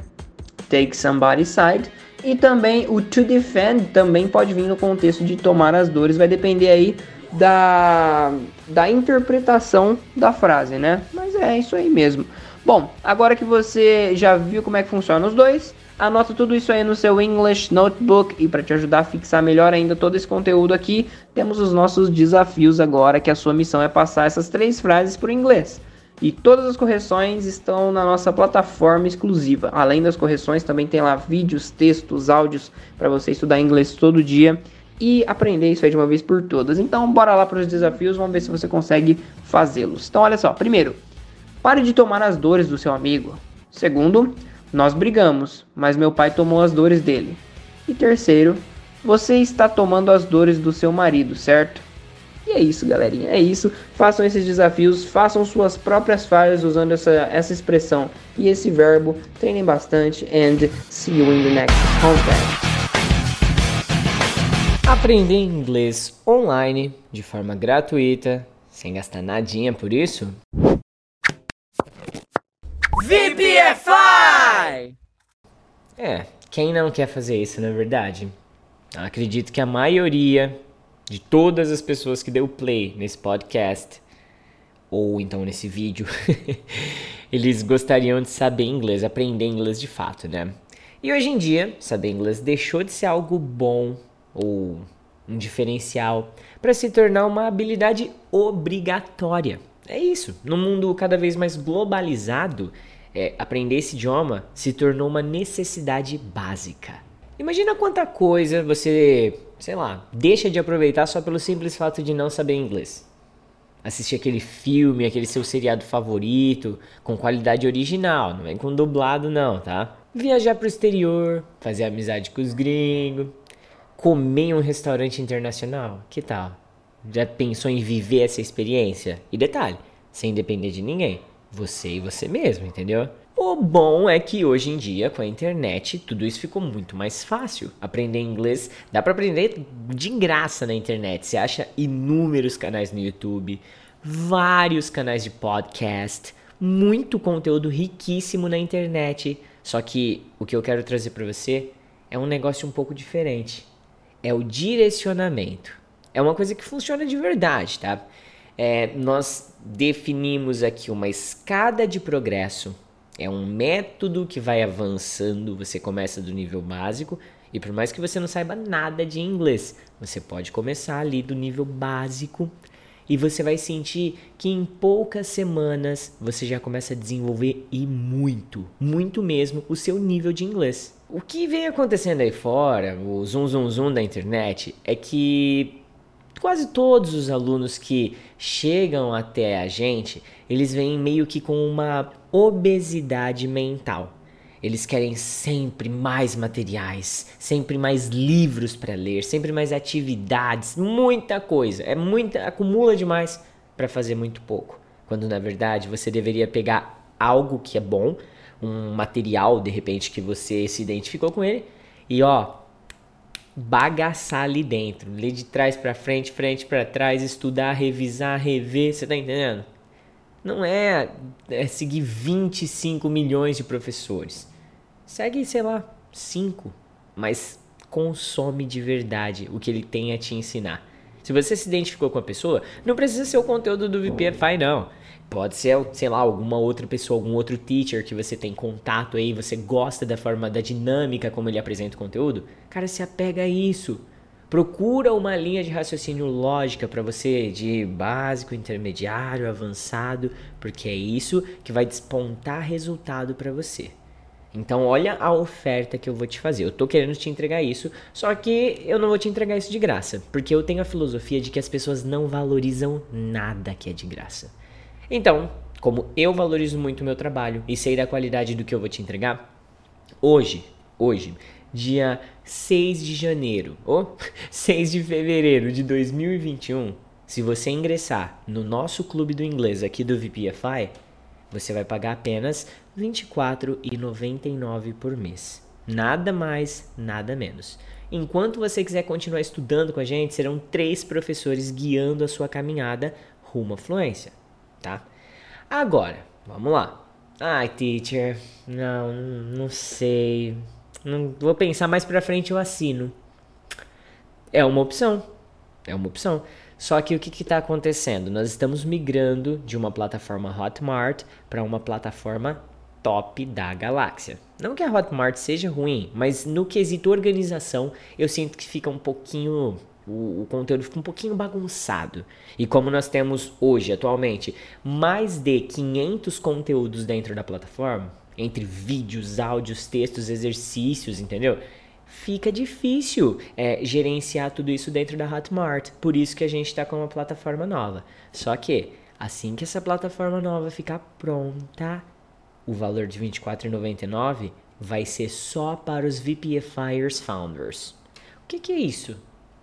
Take somebody's side. E também o to defend também pode vir no contexto de tomar as dores, vai depender aí da, da interpretação da frase, né? Mas é isso aí mesmo. Bom, agora que você já viu como é que funciona os dois, anota tudo isso aí no seu English Notebook e para te ajudar a fixar melhor ainda todo esse conteúdo aqui, temos os nossos desafios agora, que a sua missão é passar essas três frases por inglês. E todas as correções estão na nossa plataforma exclusiva. Além das correções, também tem lá vídeos, textos, áudios para você estudar inglês todo dia e aprender isso aí de uma vez por todas. Então, bora lá para os desafios, vamos ver se você consegue fazê-los. Então, olha só. Primeiro, pare de tomar as dores do seu amigo. Segundo, nós brigamos, mas meu pai tomou as dores dele. E terceiro, você está tomando as dores do seu marido, certo? E é isso, galerinha. É isso. Façam esses desafios, façam suas próprias falhas usando essa, essa expressão e esse verbo. Treinem bastante and see you in the next content. Aprender inglês online de forma gratuita, sem gastar nadinha por isso? VPFI! É, quem não quer fazer isso, não é verdade? Acredito que a maioria de todas as pessoas que deu play nesse podcast ou então nesse vídeo, eles gostariam de saber inglês, aprender inglês de fato, né? E hoje em dia, saber inglês deixou de ser algo bom ou um diferencial para se tornar uma habilidade obrigatória. É isso. No mundo cada vez mais globalizado, é, aprender esse idioma se tornou uma necessidade básica. Imagina quanta coisa você sei lá, deixa de aproveitar só pelo simples fato de não saber inglês. Assistir aquele filme, aquele seu seriado favorito, com qualidade original, não vem com dublado não, tá? Viajar pro exterior, fazer amizade com os gringos, comer em um restaurante internacional, que tal? Já pensou em viver essa experiência? E detalhe, sem depender de ninguém, você e você mesmo, entendeu? O bom é que hoje em dia, com a internet, tudo isso ficou muito mais fácil. Aprender inglês dá para aprender de graça na internet. Você acha inúmeros canais no YouTube, vários canais de podcast, muito conteúdo riquíssimo na internet. Só que o que eu quero trazer para você é um negócio um pouco diferente. É o direcionamento. É uma coisa que funciona de verdade, tá? É, nós definimos aqui uma escada de progresso é um método que vai avançando. Você começa do nível básico e por mais que você não saiba nada de inglês, você pode começar ali do nível básico e você vai sentir que em poucas semanas você já começa a desenvolver e muito, muito mesmo o seu nível de inglês. O que vem acontecendo aí fora, o zoom zoom zoom da internet, é que quase todos os alunos que chegam até a gente, eles vêm meio que com uma obesidade mental. Eles querem sempre mais materiais, sempre mais livros para ler, sempre mais atividades, muita coisa. É muita, acumula demais para fazer muito pouco. Quando na verdade você deveria pegar algo que é bom, um material de repente que você se identificou com ele e ó, bagaçar ali dentro, ler de trás para frente, frente para trás, estudar, revisar, rever, você tá entendendo? Não é, é seguir 25 milhões de professores. Segue, sei lá, 5, mas consome de verdade o que ele tem a te ensinar. Se você se identificou com a pessoa, não precisa ser o conteúdo do VPFI, não. Pode ser, sei lá, alguma outra pessoa, algum outro teacher que você tem contato aí, você gosta da forma, da dinâmica como ele apresenta o conteúdo. Cara, se apega a isso. Procura uma linha de raciocínio lógica para você de básico, intermediário, avançado, porque é isso que vai despontar resultado para você. Então olha a oferta que eu vou te fazer. Eu tô querendo te entregar isso, só que eu não vou te entregar isso de graça, porque eu tenho a filosofia de que as pessoas não valorizam nada que é de graça. Então, como eu valorizo muito o meu trabalho e sei da qualidade do que eu vou te entregar, hoje, hoje, dia 6 de janeiro ou 6 de fevereiro de 2021, se você ingressar no nosso clube do inglês aqui do VPFI, você vai pagar apenas R$ 24,99 por mês. Nada mais, nada menos. Enquanto você quiser continuar estudando com a gente, serão três professores guiando a sua caminhada rumo à fluência, tá? Agora, vamos lá. Ai, teacher, não, não sei. Não vou pensar mais pra frente, eu assino. É uma opção. É uma opção. Só que o que está acontecendo? Nós estamos migrando de uma plataforma Hotmart para uma plataforma top da galáxia. Não que a Hotmart seja ruim, mas no quesito organização eu sinto que fica um pouquinho. O, o, conteúdo fica um pouquinho bagunçado. E como nós temos hoje, atualmente, mais de 500 conteúdos dentro da plataforma, entre vídeos, áudios, textos, exercícios, entendeu? fica difícil é, gerenciar tudo isso dentro da Hotmart. Por isso que a gente está com uma plataforma nova. Só que assim que essa plataforma nova ficar pronta, o valor de R$ 24,99 vai ser só para os VPFires Founders. O que, que é isso?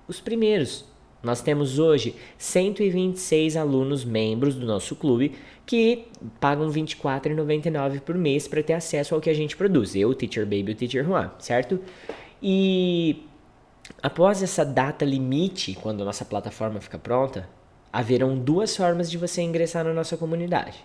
Os primeiros. Nós temos hoje 126 alunos membros do nosso clube que pagam R$ 24,99 por mês para ter acesso ao que a gente produz. Eu, o Teacher Baby e o Teacher Juan, certo? E após essa data limite, quando a nossa plataforma fica pronta, haverão duas formas de você ingressar na nossa comunidade.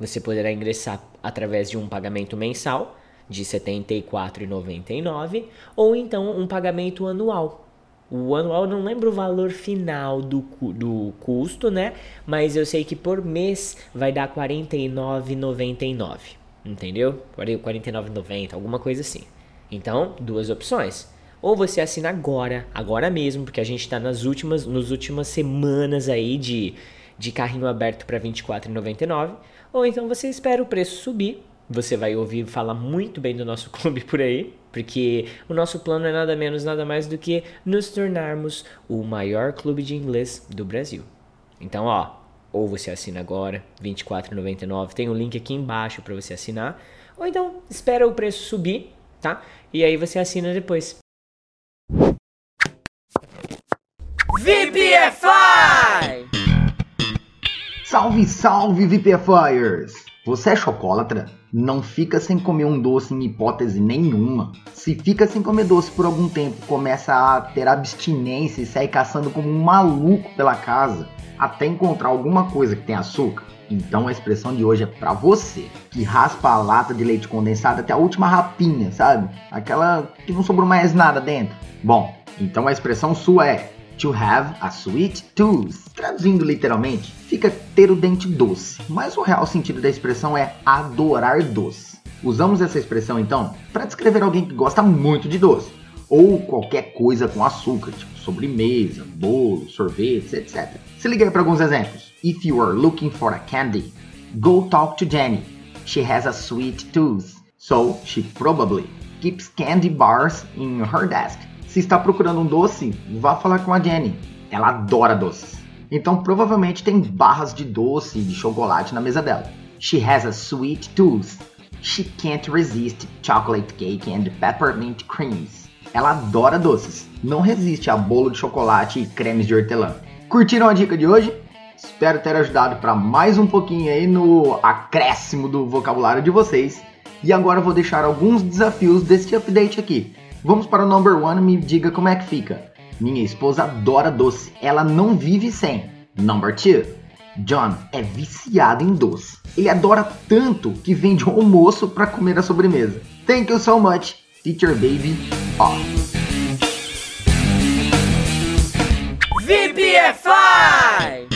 Você poderá ingressar através de um pagamento mensal de R$ 74,99 ou então um pagamento anual. O anual não lembro o valor final do, do custo, né? Mas eu sei que por mês vai dar R$ 49,99. Entendeu? R$ 49,90, alguma coisa assim. Então, duas opções. Ou você assina agora, agora mesmo, porque a gente está nas últimas, nas últimas semanas aí de, de carrinho aberto para R$ 24,99. Ou então você espera o preço subir. Você vai ouvir falar muito bem do nosso clube por aí, porque o nosso plano é nada menos, nada mais do que nos tornarmos o maior clube de inglês do Brasil. Então, ó, ou você assina agora, R$ 24,99, tem o um link aqui embaixo para você assinar, ou então espera o preço subir tá? E aí você assina depois. VPFI! Salve, salve, VPFIers! Você é chocolatra? Não fica sem comer um doce em hipótese nenhuma. Se fica sem comer doce por algum tempo, começa a ter abstinência e sair caçando como um maluco pela casa, até encontrar alguma coisa que tem açúcar, então a expressão de hoje é para você que raspa a lata de leite condensado até a última rapinha, sabe? Aquela que não sobrou mais nada dentro. Bom, então a expressão sua é to have a sweet tooth. Traduzindo literalmente, fica ter o dente doce, mas o real sentido da expressão é adorar doce. Usamos essa expressão então para descrever alguém que gosta muito de doce ou qualquer coisa com açúcar, tipo sobremesa, bolo, sorvetes, etc. Se liga aí para alguns exemplos. If you are looking for a candy, go talk to Jenny. She has a sweet tooth, so she probably keeps candy bars in her desk. Se está procurando um doce, vá falar com a Jenny. Ela adora doces. Então provavelmente tem barras de doce e de chocolate na mesa dela. She has a sweet tooth. She can't resist chocolate cake and peppermint creams. Ela adora doces, não resiste a bolo de chocolate e cremes de hortelã. Curtiram a dica de hoje? Espero ter ajudado para mais um pouquinho aí no acréscimo do vocabulário de vocês. E agora vou deixar alguns desafios deste update aqui. Vamos para o number one e me diga como é que fica. Minha esposa adora doce, ela não vive sem. Number two. John é viciado em doce. Ele adora tanto que vende o almoço para comer a sobremesa. Thank you so much. Teacher Baby Off. VPFI!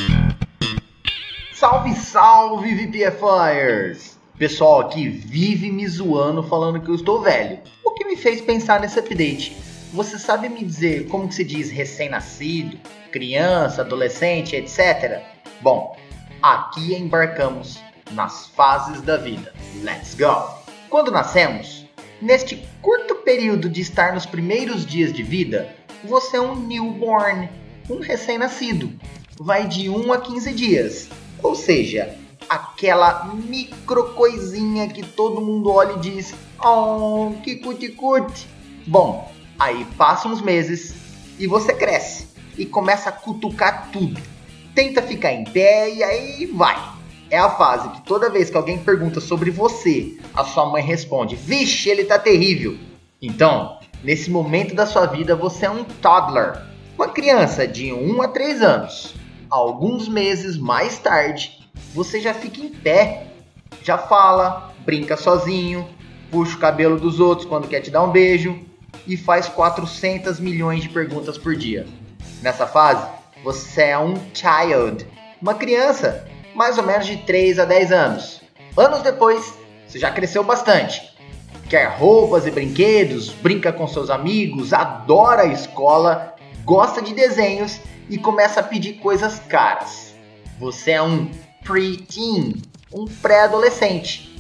Salve, salve, VPFIers! Pessoal aqui vive me zoando falando que eu estou velho. O que me fez pensar nesse update? Você sabe me dizer como que se diz recém-nascido, criança, adolescente, etc? Bom, aqui embarcamos nas fases da vida. Let's go! Quando nascemos, Neste curto período de estar nos primeiros dias de vida, você é um newborn, um recém-nascido. Vai de 1 a 15 dias. Ou seja, aquela micro coisinha que todo mundo olha e diz: Oh, que cuticute. Bom, aí passam uns meses e você cresce e começa a cutucar tudo. Tenta ficar em pé e aí vai. É a fase que toda vez que alguém pergunta sobre você, a sua mãe responde: Vixe, ele tá terrível. Então, nesse momento da sua vida, você é um toddler, uma criança de 1 a 3 anos. Alguns meses mais tarde, você já fica em pé, já fala, brinca sozinho, puxa o cabelo dos outros quando quer te dar um beijo e faz 400 milhões de perguntas por dia. Nessa fase, você é um child, uma criança, mais ou menos de 3 a 10 anos. Anos depois, você já cresceu bastante. Quer roupas e brinquedos, brinca com seus amigos, adora a escola, gosta de desenhos e começa a pedir coisas caras. Você é um preteen, um pré-adolescente,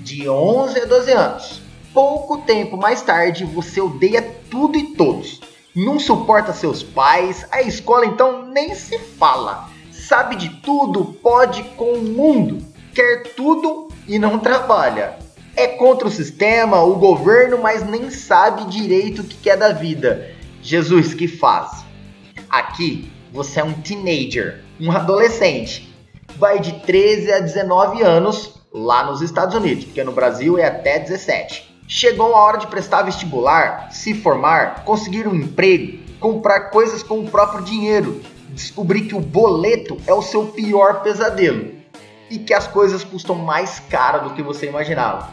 de 11 a 12 anos. Pouco tempo mais tarde, você odeia tudo e todos. Não suporta seus pais, a escola então nem se fala. Sabe de tudo, pode com o mundo, quer tudo e não trabalha. É contra o sistema, o governo, mas nem sabe direito o que quer da vida. Jesus, que faz? Aqui, você é um teenager, um adolescente vai de 13 a 19 anos lá nos Estados Unidos, porque no Brasil é até 17. Chegou a hora de prestar vestibular, se formar, conseguir um emprego, comprar coisas com o próprio dinheiro, descobrir que o boleto é o seu pior pesadelo e que as coisas custam mais caro do que você imaginava.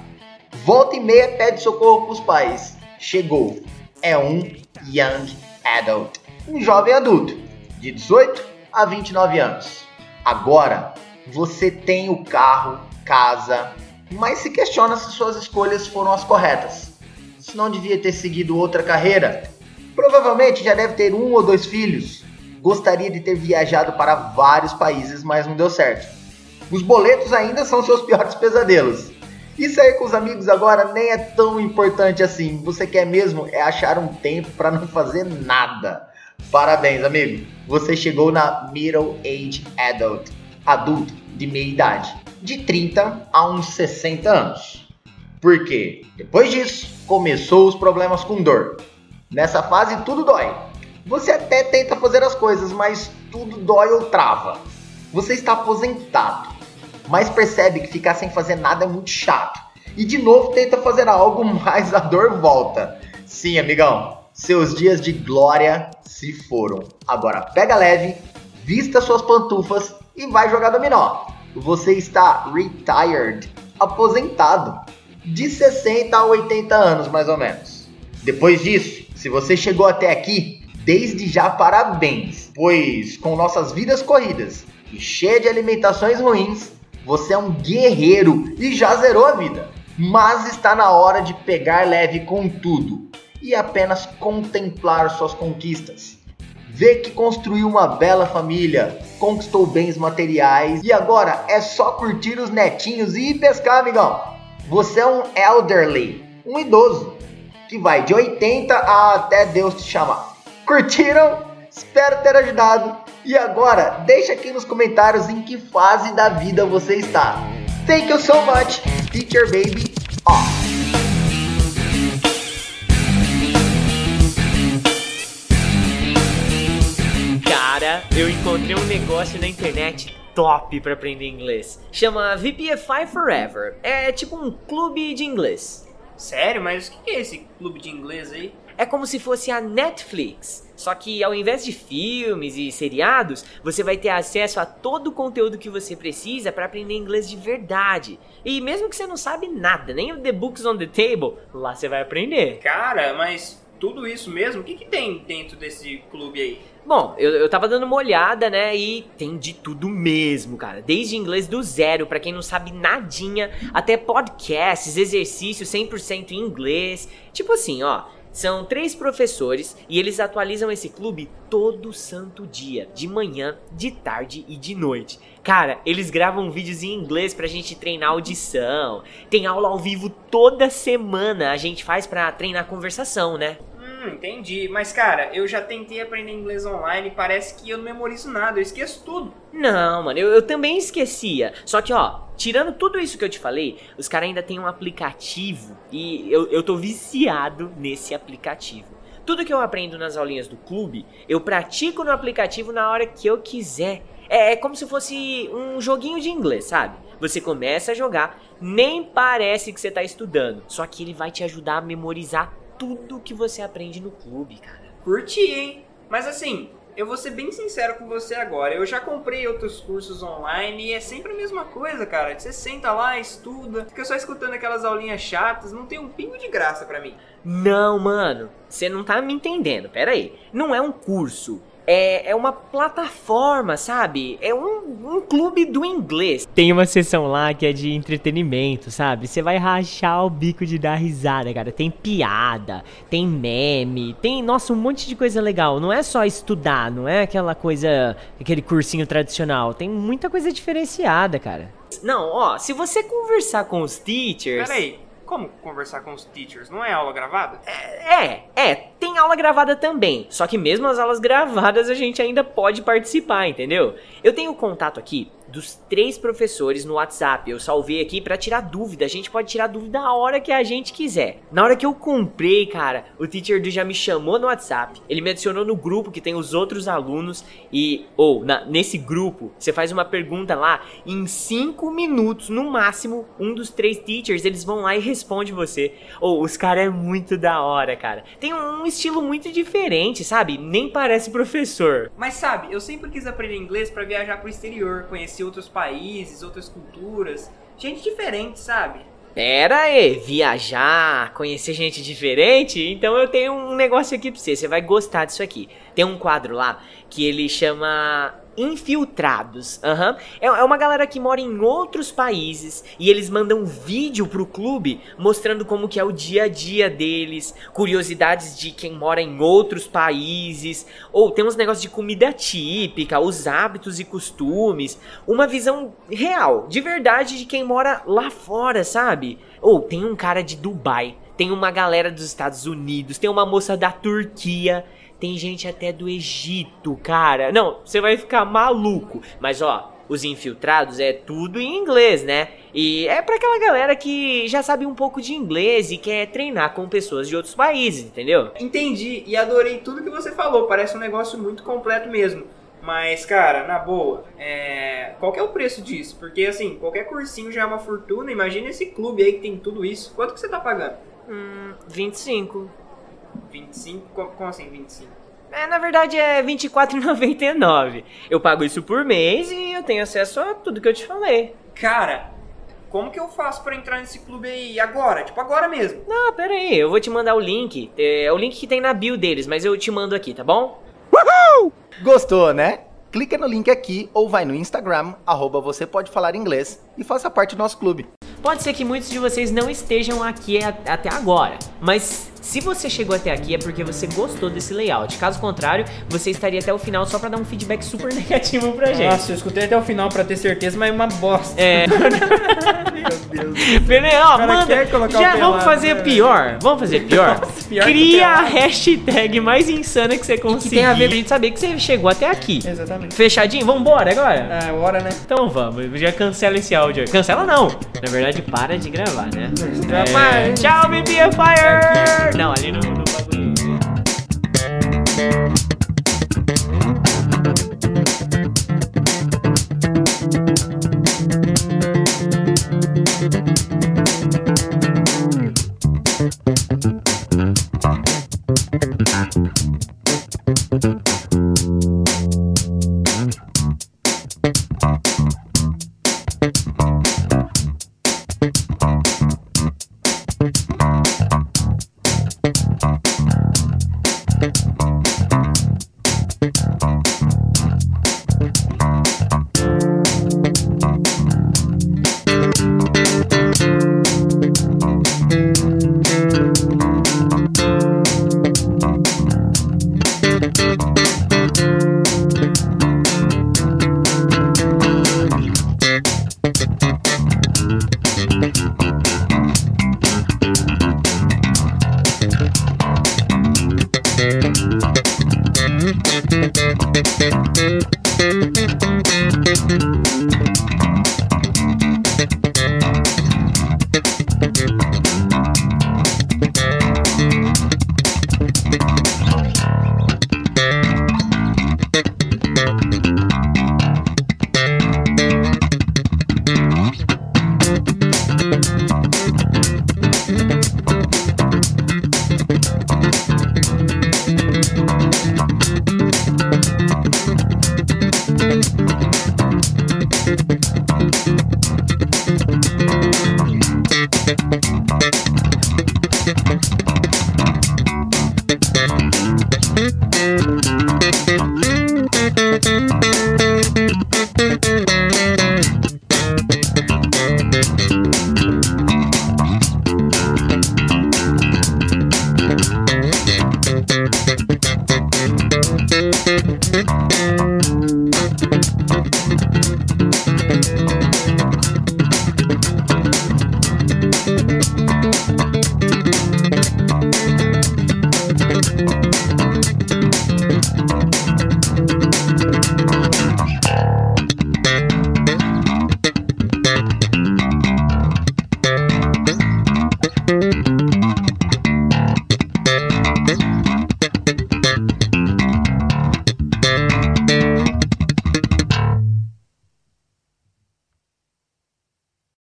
Volta e meia pede socorro para os pais. Chegou. É um young adult, um jovem adulto, de 18 a 29 anos. Agora você tem o carro, casa, mas se questiona se suas escolhas foram as corretas. Se não devia ter seguido outra carreira. Provavelmente já deve ter um ou dois filhos. Gostaria de ter viajado para vários países, mas não deu certo. Os boletos ainda são seus piores pesadelos. E sair com os amigos agora nem é tão importante assim. Você quer mesmo é achar um tempo para não fazer nada. Parabéns, amigo. Você chegou na Middle Age Adult, adulto de meia idade, de 30 a uns 60 anos. Porque depois disso começou os problemas com dor. Nessa fase tudo dói. Você até tenta fazer as coisas, mas tudo dói ou trava. Você está aposentado, mas percebe que ficar sem fazer nada é muito chato. E de novo tenta fazer algo, mas a dor volta. Sim, amigão, seus dias de glória se foram. Agora pega leve, vista suas pantufas e vai jogar dominó. Você está retired, aposentado, de 60 a 80 anos mais ou menos. Depois disso, se você chegou até aqui, desde já parabéns, pois com nossas vidas corridas e cheia de alimentações ruins, você é um guerreiro e já zerou a vida. Mas está na hora de pegar leve com tudo e apenas contemplar suas conquistas. Vê que construiu uma bela família, conquistou bens materiais e agora é só curtir os netinhos e pescar, amigão. Você é um elderly, um idoso, que vai de 80 a até Deus te chamar. Curtiram? Espero ter ajudado. E agora, deixa aqui nos comentários em que fase da vida você está. Thank you so much, Teacher Baby. Off. Eu encontrei um negócio na internet top para aprender inglês. Chama VPFI Forever. É tipo um clube de inglês. Sério? Mas o que é esse clube de inglês aí? É como se fosse a Netflix. Só que ao invés de filmes e seriados, você vai ter acesso a todo o conteúdo que você precisa para aprender inglês de verdade. E mesmo que você não sabe nada, nem o The Books on the Table, lá você vai aprender. Cara, mas tudo isso mesmo? O que, que tem dentro desse clube aí? Bom, eu, eu tava dando uma olhada, né? E tem de tudo mesmo, cara. Desde inglês do zero, para quem não sabe nadinha, até podcasts, exercícios 100% em inglês. Tipo assim, ó. São três professores e eles atualizam esse clube todo santo dia, de manhã, de tarde e de noite. Cara, eles gravam vídeos em inglês pra gente treinar audição. Tem aula ao vivo toda semana, a gente faz pra treinar conversação, né? Hum, entendi. Mas, cara, eu já tentei aprender inglês online e parece que eu não memorizo nada, eu esqueço tudo. Não, mano, eu, eu também esquecia. Só que, ó, tirando tudo isso que eu te falei, os caras ainda têm um aplicativo e eu, eu tô viciado nesse aplicativo. Tudo que eu aprendo nas aulinhas do clube, eu pratico no aplicativo na hora que eu quiser. É, é como se fosse um joguinho de inglês, sabe? Você começa a jogar, nem parece que você tá estudando, só que ele vai te ajudar a memorizar tudo que você aprende no clube, cara. Curti, hein? Mas assim, eu vou ser bem sincero com você agora. Eu já comprei outros cursos online e é sempre a mesma coisa, cara. Você senta lá, estuda, fica só escutando aquelas aulinhas chatas, não tem um pingo de graça para mim. Não, mano, você não tá me entendendo. Pera aí. Não é um curso é, é uma plataforma, sabe? É um, um clube do inglês. Tem uma sessão lá que é de entretenimento, sabe? Você vai rachar o bico de dar risada, cara. Tem piada, tem meme, tem, nossa, um monte de coisa legal. Não é só estudar, não é aquela coisa, aquele cursinho tradicional. Tem muita coisa diferenciada, cara. Não, ó, se você conversar com os teachers. Peraí, como conversar com os teachers? Não é aula gravada? É, é, é, tem aula gravada também. Só que mesmo as aulas gravadas a gente ainda pode participar, entendeu? Eu tenho contato aqui dos três professores no WhatsApp. Eu salvei aqui para tirar dúvida. A gente pode tirar dúvida a hora que a gente quiser. Na hora que eu comprei, cara, o Teacher Do já me chamou no WhatsApp. Ele me adicionou no grupo que tem os outros alunos e ou nesse grupo você faz uma pergunta lá em cinco minutos no máximo. Um dos três teachers eles vão lá e responde você. Ou os caras é muito da hora, cara. Tem um estilo muito diferente, sabe? Nem parece professor. Mas sabe, eu sempre quis aprender inglês para viajar pro exterior, conhecer conhecer outros países, outras culturas, gente diferente, sabe? Pera aí, viajar, conhecer gente diferente? Então eu tenho um negócio aqui pra você, você vai gostar disso aqui. Tem um quadro lá que ele chama infiltrados. Uhum. É, é uma galera que mora em outros países e eles mandam vídeo pro clube mostrando como que é o dia a dia deles, curiosidades de quem mora em outros países, ou tem uns negócios de comida típica, os hábitos e costumes, uma visão real, de verdade de quem mora lá fora, sabe? Ou tem um cara de Dubai, tem uma galera dos Estados Unidos, tem uma moça da Turquia tem gente até do Egito, cara. Não, você vai ficar maluco. Mas ó, os infiltrados é tudo em inglês, né? E é para aquela galera que já sabe um pouco de inglês e quer treinar com pessoas de outros países, entendeu? Entendi e adorei tudo que você falou. Parece um negócio muito completo mesmo. Mas, cara, na boa, é... qual é o preço disso? Porque, assim, qualquer cursinho já é uma fortuna. Imagina esse clube aí que tem tudo isso. Quanto que você tá pagando? Hum, 25. 25? Como assim 25? É, na verdade é R$24,99. Eu pago isso por mês e eu tenho acesso a tudo que eu te falei. Cara, como que eu faço para entrar nesse clube aí agora? Tipo, agora mesmo? Não, pera aí, eu vou te mandar o link. É o link que tem na bio deles, mas eu te mando aqui, tá bom? Uhul! Gostou, né? Clica no link aqui ou vai no Instagram, arroba você pode falar inglês e faça parte do nosso clube. Pode ser que muitos de vocês não estejam aqui até agora, mas se você chegou até aqui é porque você gostou desse layout. Caso contrário, você estaria até o final só para dar um feedback super negativo pra gente. Nossa, eu escutei até o final para ter certeza, mas é uma bosta. É. Meu Deus. Beleza, ó, manda. Já vamos fazer né? pior. Vamos fazer pior. Nossa, pior Cria a hashtag mais insana que você conseguir. Que tem a ver pra gente saber que você chegou até aqui. Exatamente. Fechadinho? Vambora agora? É, hora, né? Então vamos. Já cancela esse áudio. Cancela não. Na verdade, para de gravar, né? É. Tchau, BBFire! Não,